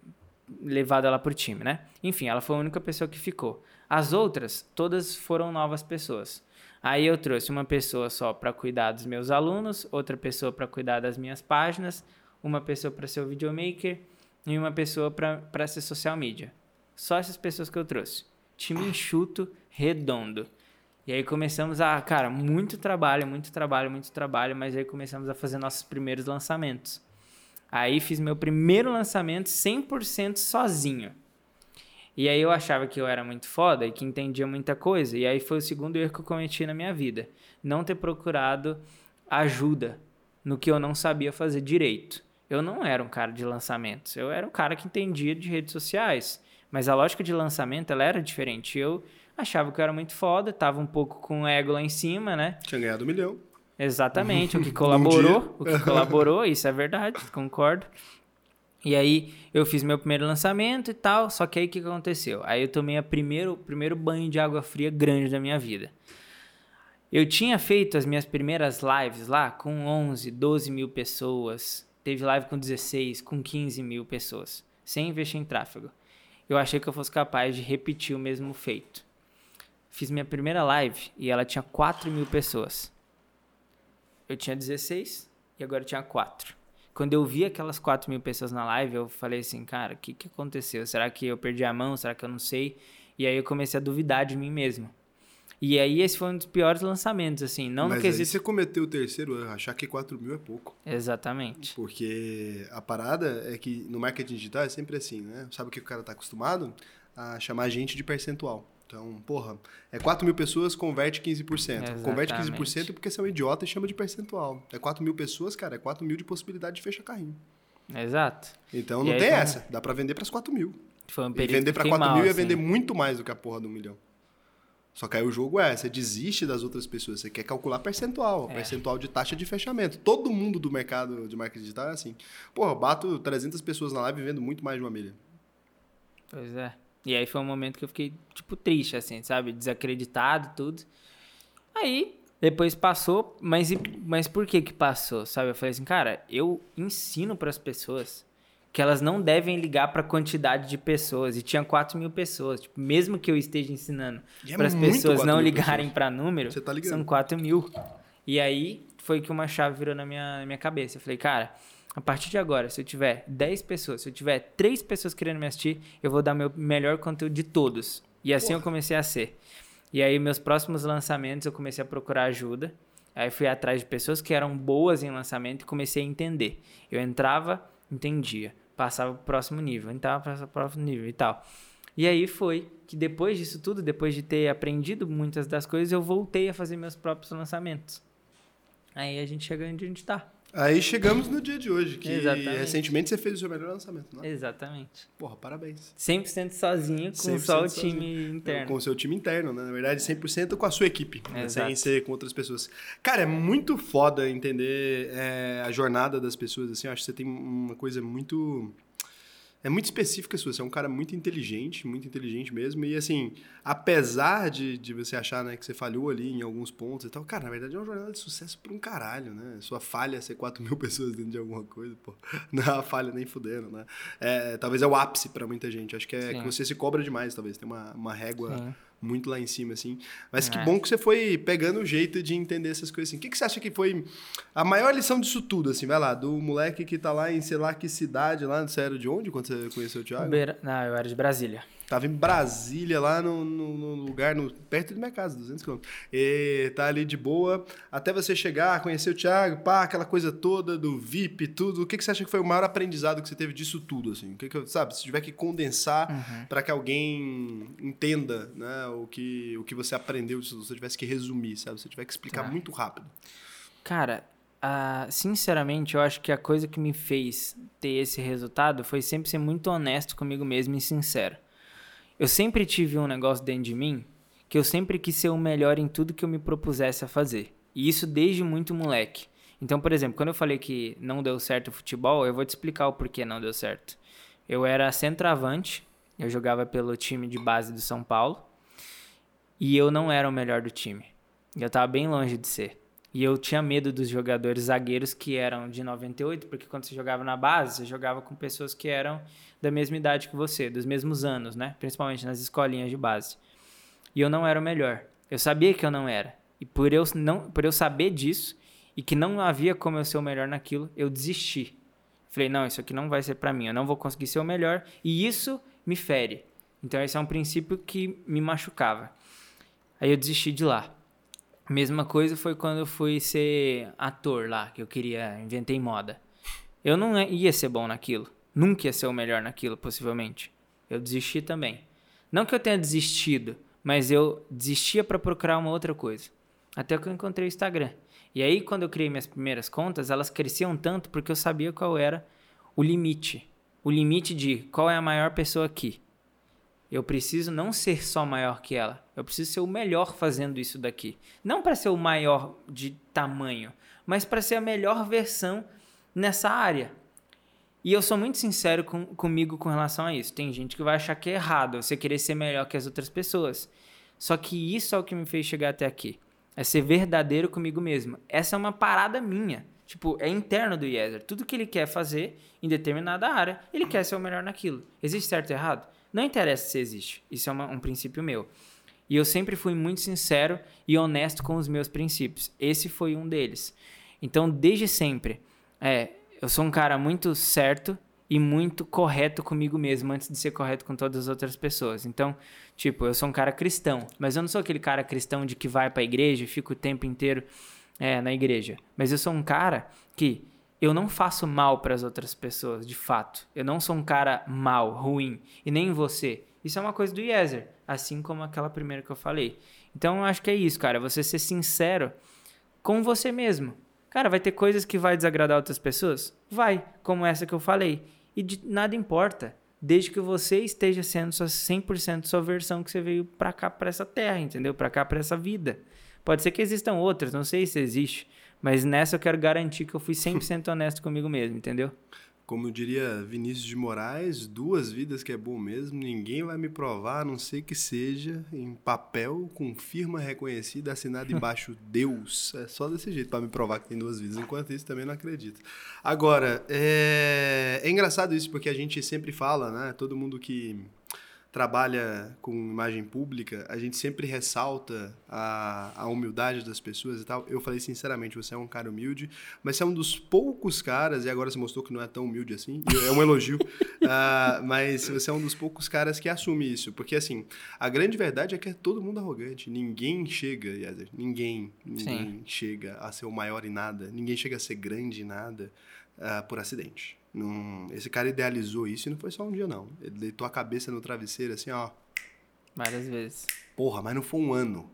levado ela pro time, né? Enfim, ela foi a única pessoa que ficou. As outras, todas foram novas pessoas. Aí eu trouxe uma pessoa só para cuidar dos meus alunos, outra pessoa para cuidar das minhas páginas, uma pessoa para ser o videomaker e uma pessoa para ser social media. Só essas pessoas que eu trouxe. Time enxuto, redondo. E aí começamos a, cara, muito trabalho, muito trabalho, muito trabalho, mas aí começamos a fazer nossos primeiros lançamentos. Aí fiz meu primeiro lançamento 100% sozinho. E aí eu achava que eu era muito foda e que entendia muita coisa. E aí foi o segundo erro que eu cometi na minha vida. Não ter procurado ajuda no que eu não sabia fazer direito. Eu não era um cara de lançamentos. Eu era um cara que entendia de redes sociais. Mas a lógica de lançamento, ela era diferente. Eu achava que eu era muito foda, tava um pouco com o ego lá em cima, né? Tinha ganhado um milhão. Exatamente, o que colaborou, o que colaborou, isso é verdade, concordo. E aí eu fiz meu primeiro lançamento e tal, só que aí o que aconteceu? Aí eu tomei a primeiro, o primeiro banho de água fria grande da minha vida. Eu tinha feito as minhas primeiras lives lá com 11, 12 mil pessoas, teve live com 16, com 15 mil pessoas, sem investir em tráfego. Eu achei que eu fosse capaz de repetir o mesmo feito. Fiz minha primeira live e ela tinha 4 mil pessoas. Eu tinha 16 e agora eu tinha 4. Quando eu vi aquelas 4 mil pessoas na live, eu falei assim, cara, o que, que aconteceu? Será que eu perdi a mão? Será que eu não sei? E aí eu comecei a duvidar de mim mesmo. E aí esse foi um dos piores lançamentos, assim. Não Mas no aí quesito... você cometeu o terceiro erro, achar que 4 mil é pouco. Exatamente. Porque a parada é que no marketing digital é sempre assim, né? Sabe o que o cara tá acostumado? A chamar a gente de percentual. Então, porra, é 4 mil pessoas, converte 15%. Converte 15% Exatamente. porque você é um idiota e chama de percentual. É 4 mil pessoas, cara, é 4 mil de possibilidade de fechar carrinho. Exato. Então E não aí tem um- essa. Dá pra vender pras 4 mil. Foi um E período vender que pra fiquei 4 mal, mil ia assim. vender muito mais do que a porra do milhão. Só que aí o jogo é, você desiste das outras pessoas, você quer calcular percentual, É. percentual de taxa de fechamento. Todo mundo do mercado de marketing digital é assim. Porra, eu bato 300 pessoas na live e vendo muito mais de uma milha. Pois é. E aí foi um momento que eu fiquei, tipo, triste, assim, sabe? Desacreditado, tudo. Aí, depois passou, mas, mas por que que passou, sabe? Eu falei assim, cara, eu ensino para as pessoas que elas não devem ligar para a quantidade de pessoas. E tinha 4 mil pessoas. Tipo, mesmo que eu esteja ensinando é para as pessoas 4 não ligarem para número, tá são 4 mil. E aí foi que uma chave virou na minha, na minha cabeça. Eu falei, cara, a partir de agora, se eu tiver 10 pessoas, se eu tiver 3 pessoas querendo me assistir, eu vou dar meu melhor conteúdo de todos. E assim eu comecei a ser. E aí, meus próximos lançamentos, eu comecei a procurar ajuda. Aí fui atrás de pessoas que eram boas em lançamento e comecei a entender. Eu entrava, entendia. Passava pro próximo nível, entrava para o próximo nível e tal. E aí foi que depois disso tudo, depois de ter aprendido muitas das coisas, eu voltei a fazer meus próprios lançamentos. Aí a gente chega onde a gente tá. Aí chegamos no dia de hoje, que Exatamente. recentemente você fez o seu melhor lançamento, né? Exatamente. Porra, parabéns. 100% sozinho, com 100% só o sozinho. time interno. Com o seu time interno, né? Na verdade, 100% com a sua equipe, né? Sem ser com outras pessoas. Cara, é muito foda entender é, a jornada das pessoas, assim. Eu acho que você tem uma coisa muito... É muito específica sua, você é um cara muito inteligente, muito inteligente mesmo. E assim, apesar de, de você achar né, que você falhou ali em alguns pontos e tal, cara, na verdade é uma jornada de sucesso por um caralho, né? Sua falha é ser 4 mil pessoas dentro de alguma coisa, pô. Não é uma falha nem fudendo, né? É, talvez é o ápice pra muita gente. Acho que é Sim. que você se cobra demais, talvez. Tem uma, uma régua Sim. Muito lá em cima, assim. Mas que É. bom que você foi pegando o jeito de entender essas coisas, assim. O que, que você acha que foi a maior lição disso tudo, assim? Vai lá, do moleque que tá lá em sei lá que cidade, lá, você era de onde quando você conheceu o Thiago? Beira- Não, eu era de Brasília. Tava em Brasília, lá no, no- no lugar, no- perto da minha casa, 200 quilômetros. E tá ali de boa, até você chegar, conhecer o Thiago, pá, aquela coisa toda do VIP, tudo. O que, que você acha que foi o maior aprendizado que você teve disso tudo, assim? O que que, sabe, se tiver que condensar Uhum. para que alguém entenda, né, o que, o que você aprendeu, se você tivesse que resumir, sabe? Se você tiver que explicar Tá. muito rápido. Cara, ah, sinceramente, eu acho que a coisa que me fez ter esse resultado foi sempre ser muito honesto comigo mesmo e sincero. Eu sempre tive um negócio dentro de mim que eu sempre quis ser o melhor em tudo que eu me propusesse a fazer. E isso desde muito moleque. Então, por exemplo, quando eu falei que não deu certo o futebol, eu vou te explicar o porquê não deu certo. Eu era centroavante, eu jogava pelo time de base do São Paulo, e eu não era o melhor do time. Eu estava bem longe de ser. E eu tinha medo dos jogadores zagueiros que eram de 98, porque quando você jogava na base, você jogava com pessoas que eram da mesma idade que você, dos mesmos anos, né? Principalmente nas escolinhas de base. E eu não era o melhor. Eu sabia que eu não era. E por eu, não, por eu saber disso e que não havia como eu ser o melhor naquilo, eu desisti. Falei, não, isso aqui não vai ser para mim, eu não vou conseguir ser o melhor. E isso me fere. Então esse é um princípio que me machucava. Aí eu desisti de lá. Mesma coisa foi quando eu fui ser ator lá, que eu queria, inventei moda. Eu não ia ser bom naquilo. Nunca ia ser o melhor naquilo, possivelmente. Eu desisti também. Não que eu tenha desistido, mas eu desistia para procurar uma outra coisa. Até que eu encontrei o Instagram. E aí, quando eu criei minhas primeiras contas, elas cresciam tanto porque eu sabia qual era o limite. O limite de qual é a maior pessoa aqui. Eu preciso não ser só maior que ela. Eu preciso ser o melhor fazendo isso daqui. Não para ser o maior de tamanho, mas para ser a melhor versão nessa área. E eu sou muito sincero com, comigo com relação a isso. Tem gente que vai achar que é errado você querer ser melhor que as outras pessoas. Só que isso é o que me fez chegar até aqui. É ser verdadeiro comigo mesmo. Essa é uma parada minha. Tipo, é interno do Yezer. Tudo que ele quer fazer em determinada área, ele quer ser o melhor naquilo. Existe certo e errado? Não interessa se existe. Isso é uma, um princípio meu. E eu sempre fui muito sincero e honesto com os meus princípios. Esse foi um deles. Então, desde sempre, é, eu sou um cara muito certo e muito correto comigo mesmo antes de ser correto com todas as outras pessoas. Então, tipo, eu sou um cara cristão, mas eu não sou aquele cara cristão de que vai para a igreja e fica o tempo inteiro é, na igreja. Mas eu sou um cara que eu não faço mal para as outras pessoas, de fato. Eu não sou um cara mal, ruim, e nem você. Isso é uma coisa do Yezer, assim como aquela primeira que eu falei. Então eu acho que é isso, cara, você ser sincero com você mesmo. Cara, vai ter coisas que vai desagradar outras pessoas? Vai, como essa que eu falei. E de, nada importa, desde que você esteja sendo sua 100% sua versão que você veio para cá, para essa terra, entendeu? Para cá, para essa vida. Pode ser que existam outras, não sei se existe, mas nessa eu quero garantir que eu fui 100% honesto comigo mesmo, entendeu? Como diria Vinícius de Moraes, duas vidas que é bom mesmo, ninguém vai me provar, a não ser que seja em papel, com firma reconhecida, assinada embaixo Deus. É só desse jeito para me provar que tem duas vidas. Enquanto isso, também não acredito. Agora, é... é engraçado isso, porque a gente sempre fala, né? Todo mundo que trabalha com imagem pública, a gente sempre ressalta a, a humildade das pessoas e tal. Eu falei sinceramente, você é um cara humilde, mas você é um dos poucos caras, e agora você mostrou que não é tão humilde assim, é um elogio, uh, mas você é um dos poucos caras que assume isso, porque assim, a grande verdade é que é todo mundo arrogante, ninguém chega, Yezer, ninguém, ninguém Sim. chega a ser o maior em nada, ninguém chega a ser grande em nada uh, por acidente. Esse cara idealizou isso e não foi só um dia, não. Ele deitou a cabeça no travesseiro assim, ó. Várias vezes. Porra, mas não foi um ano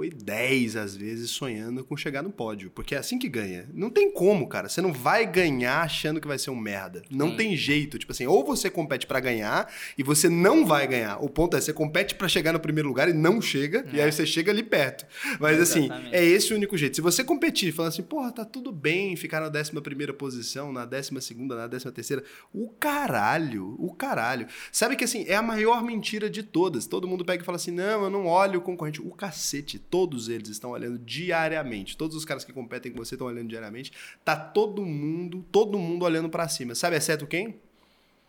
foi 10 às vezes sonhando com chegar no pódio, porque é assim que ganha. Não tem como, cara. Você não vai ganhar achando que vai ser um merda. Não tem jeito. Tipo assim, ou você compete para ganhar e você não vai ganhar. O ponto é, você compete para chegar no primeiro lugar e não chega, é. e aí você chega ali perto. Mas assim, assim, é esse o único jeito. Se você competir falando assim, porra, tá tudo bem ficar na 11 primeira posição, na 12 segunda, na 13 terceira, o caralho, o caralho. Sabe que assim, é a maior mentira de todas. Todo mundo pega e fala assim, não, eu não olho o concorrente. O cacete todos eles estão olhando diariamente. Todos os caras que competem com você estão olhando diariamente. Tá todo mundo, todo mundo olhando para cima. Sabe, exceto quem?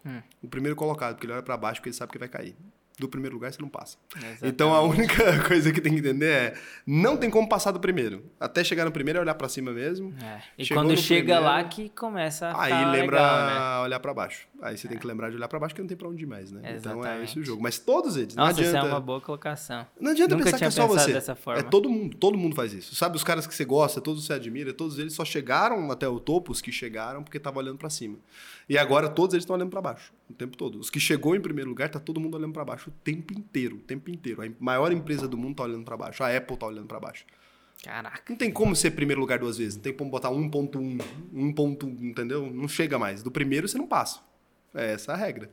Hum. O primeiro colocado, porque ele olha para baixo porque ele sabe que vai cair do primeiro lugar você não passa. Exatamente. Então a única coisa que tem que entender é não tem como passar do primeiro. Até chegar no primeiro é olhar para cima mesmo. É. E quando chega primeiro, lá que começa a Aí lembra legal, né? olhar para baixo. Aí você é. tem que lembrar de olhar para baixo que não tem para onde ir mais, né? Exatamente. Então é esse o jogo. Mas todos eles, Nossa, não adianta. Essa é uma boa colocação. Não adianta Nunca pensar que é só você. Dessa forma. É todo mundo, todo mundo faz isso. Sabe os caras que você gosta, todos você admira, todos eles só chegaram até o topo, os que chegaram porque estavam olhando para cima. E agora todos eles estão olhando para baixo o tempo todo. Os que chegou em primeiro lugar, tá todo mundo olhando para baixo o tempo inteiro, o tempo inteiro. A maior empresa do mundo tá olhando para baixo, a Apple tá olhando para baixo. Caraca. Não tem como ser primeiro lugar duas vezes, não tem como botar 1.1, 1. entendeu? Não chega mais. Do primeiro você não passa. É essa a regra.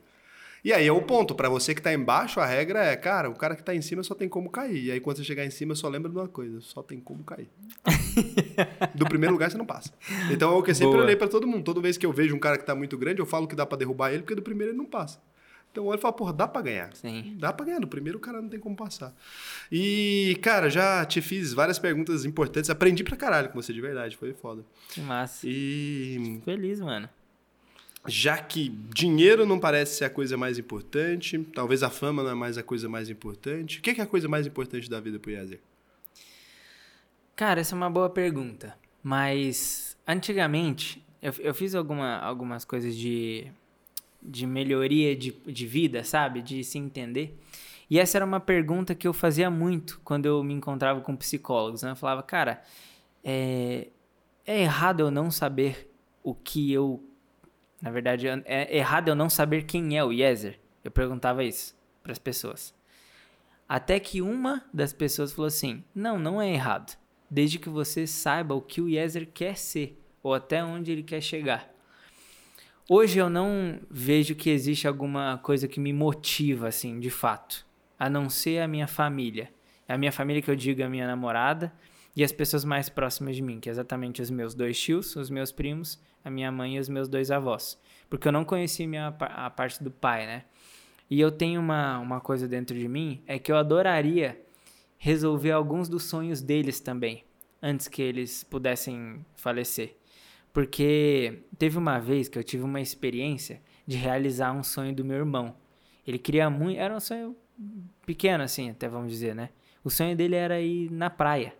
E aí é o ponto, pra você que tá embaixo, a regra é, cara, o cara que tá em cima só tem como cair. E aí quando você chegar em cima, só lembra de uma coisa, só tem como cair. Do primeiro lugar você não passa. Então é o que eu sempre Boa. olhei pra todo mundo. Toda vez que eu vejo um cara que tá muito grande, eu falo que dá pra derrubar ele, porque do primeiro ele não passa. Então eu olho e falo, porra, dá pra ganhar. Sim. Dá pra ganhar, no primeiro o cara não tem como passar. E, cara, já te fiz várias perguntas importantes, aprendi pra caralho com você de verdade, foi foda. Que massa. E Feliz, mano. Já que dinheiro não parece ser a coisa mais importante, talvez a fama não é mais a coisa mais importante, o que é a coisa mais importante da vida pro Yazer? Cara, essa é uma boa pergunta. Mas antigamente eu, eu fiz alguma, algumas coisas de, de melhoria de, de vida, sabe? De se entender. E essa era uma pergunta que eu fazia muito quando eu me encontrava com psicólogos. Né? Eu falava, cara, é, é errado eu não saber o que eu. Na verdade, é errado eu não saber quem é o Yezer. Eu perguntava isso para as pessoas. Até que uma das pessoas falou assim: não, não é errado. Desde que você saiba o que o Yezer quer ser ou até onde ele quer chegar. Hoje eu não vejo que existe alguma coisa que me motiva, assim, de fato, a não ser a minha família. É a minha família que eu digo, a minha namorada e as pessoas mais próximas de mim, que é exatamente os meus dois tios, os meus primos, a minha mãe e os meus dois avós. Porque eu não conheci minha, a parte do pai, né? E eu tenho uma, uma coisa dentro de mim, é que eu adoraria resolver alguns dos sonhos deles também, antes que eles pudessem falecer. Porque teve uma vez que eu tive uma experiência de realizar um sonho do meu irmão. Ele queria muito, era um sonho pequeno assim, até vamos dizer, né? O sonho dele era ir na praia.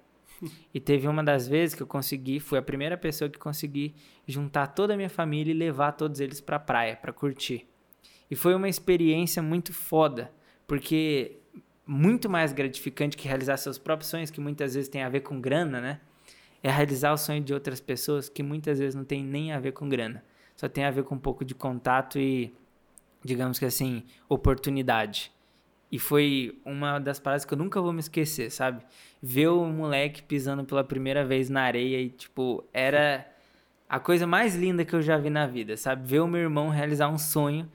E teve uma das vezes que eu consegui, fui a primeira pessoa que consegui juntar toda a minha família e levar todos eles pra praia, pra curtir. E foi uma experiência muito foda, porque muito mais gratificante que realizar seus próprios sonhos, que muitas vezes tem a ver com grana, né? É realizar o sonho de outras pessoas que muitas vezes não tem nem a ver com grana. Só tem a ver com um pouco de contato e, digamos que assim, oportunidade. E foi uma das paradas que eu nunca vou me esquecer, sabe? Ver o moleque pisando pela primeira vez na areia e, tipo, era a coisa mais linda que eu já vi na vida, sabe? Ver o meu irmão realizar um sonho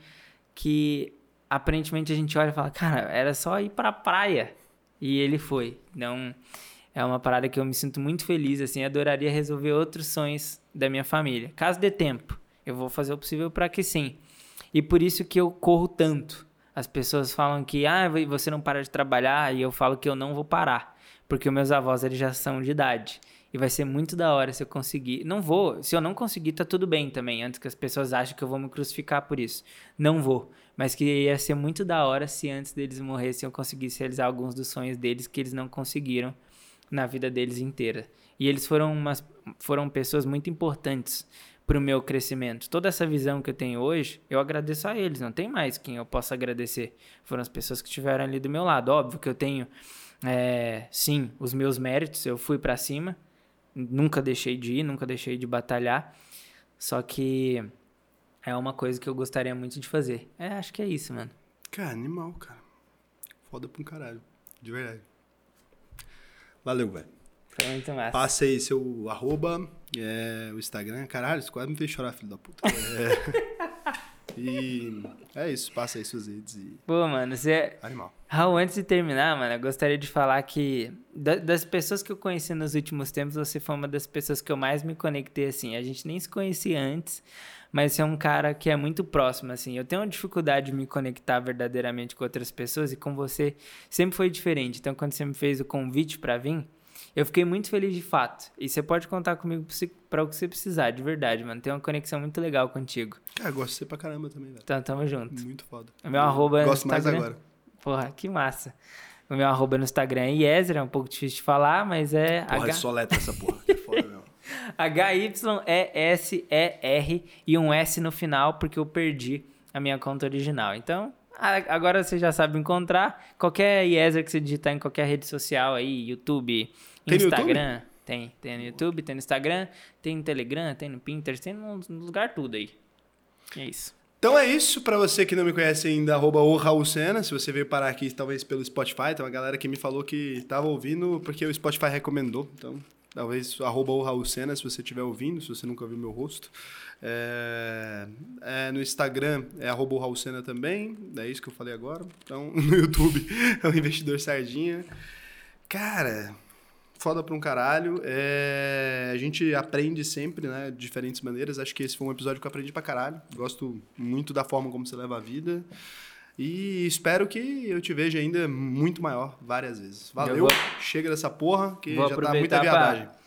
que aparentemente a gente olha e fala, cara, era só ir pra praia. E ele foi. Então, é uma parada que eu me sinto muito feliz, assim, adoraria resolver outros sonhos da minha família. Caso dê tempo, eu vou fazer o possível para que sim. E por isso que eu corro tanto. As pessoas falam que, ah, você não para de trabalhar, e eu falo que eu não vou parar, porque os meus avós, eles já são de idade. E vai ser muito da hora se eu conseguir. Não vou. Se eu não conseguir, tá tudo bem também. Antes que as pessoas achem que eu vou me crucificar por isso. Não vou. Mas que ia ser muito da hora se antes deles morressem eu conseguisse realizar alguns dos sonhos deles que eles não conseguiram na vida deles inteira. E eles foram, umas, foram pessoas muito importantes para o meu crescimento. Toda essa visão que eu tenho hoje, eu agradeço a eles. Não tem mais quem eu possa agradecer. Foram as pessoas que estiveram ali do meu lado. Óbvio que eu tenho, é, sim, os meus méritos. Eu fui para cima. Nunca deixei de ir, nunca deixei de batalhar. Só que é uma coisa que eu gostaria muito de fazer. É, acho que é isso, mano. Cara, animal, cara. Foda pra um caralho. De verdade. Valeu, velho. Foi muito massa. Passa aí seu arroba, é, o Instagram. Caralho, isso quase me fez chorar, filho da puta. É. e é isso, passa aí suas redes e. Pô, mano, você. Animal. Raul, antes de terminar, mano, eu gostaria de falar que da- das pessoas que eu conheci nos últimos tempos, você foi uma das pessoas que eu mais me conectei, assim. A gente nem se conhecia antes, mas você é um cara que é muito próximo, assim. Eu tenho uma dificuldade de me conectar verdadeiramente com outras pessoas e com você sempre foi diferente. Então, quando você me fez o convite pra vir, eu fiquei muito feliz de fato. E você pode contar comigo pra o que você precisar, de verdade, mano. Tem uma conexão muito legal contigo. Cara, eu gosto de você pra caramba também, velho. Então, tamo junto. Muito foda. O meu arroba é Gosto mais agora. Porra, que massa. O meu arroba no Instagram é Yezer, é um pouco difícil de falar, mas é Porra, H- só letra essa porra. Que foda, meu. H-Y-E-S-E-R e um S no final, porque eu perdi a minha conta original. Então, agora você já sabe encontrar. Qualquer Yezer que você digitar em qualquer rede social aí, YouTube, Tem no Instagram. Tem, tem no YouTube, tem no Instagram, tem no Telegram, tem no Pinterest, tem no no lugar tudo aí. É isso. Então é isso, pra você que não me conhece ainda, arroba o Raul Sena. Se você veio parar aqui, talvez pelo Spotify, tem uma galera que me falou que tava ouvindo porque o Spotify recomendou. Então, Talvez arroba o Raul Senna, se você estiver ouvindo, se você nunca viu meu rosto. É, é, no Instagram é arroba o Raul Senna também, é isso que eu falei agora. Então, no YouTube é o Investidor Sardinha. Cara, foda pra um caralho. É, a gente aprende sempre, né? De diferentes maneiras. Acho que esse foi um episódio que eu aprendi pra caralho. Gosto muito da forma como você leva a vida. E espero que eu te veja ainda muito maior várias vezes. Valeu. vou- Chega dessa porra, que Vou já tá muita aproveitar pra- viadagem.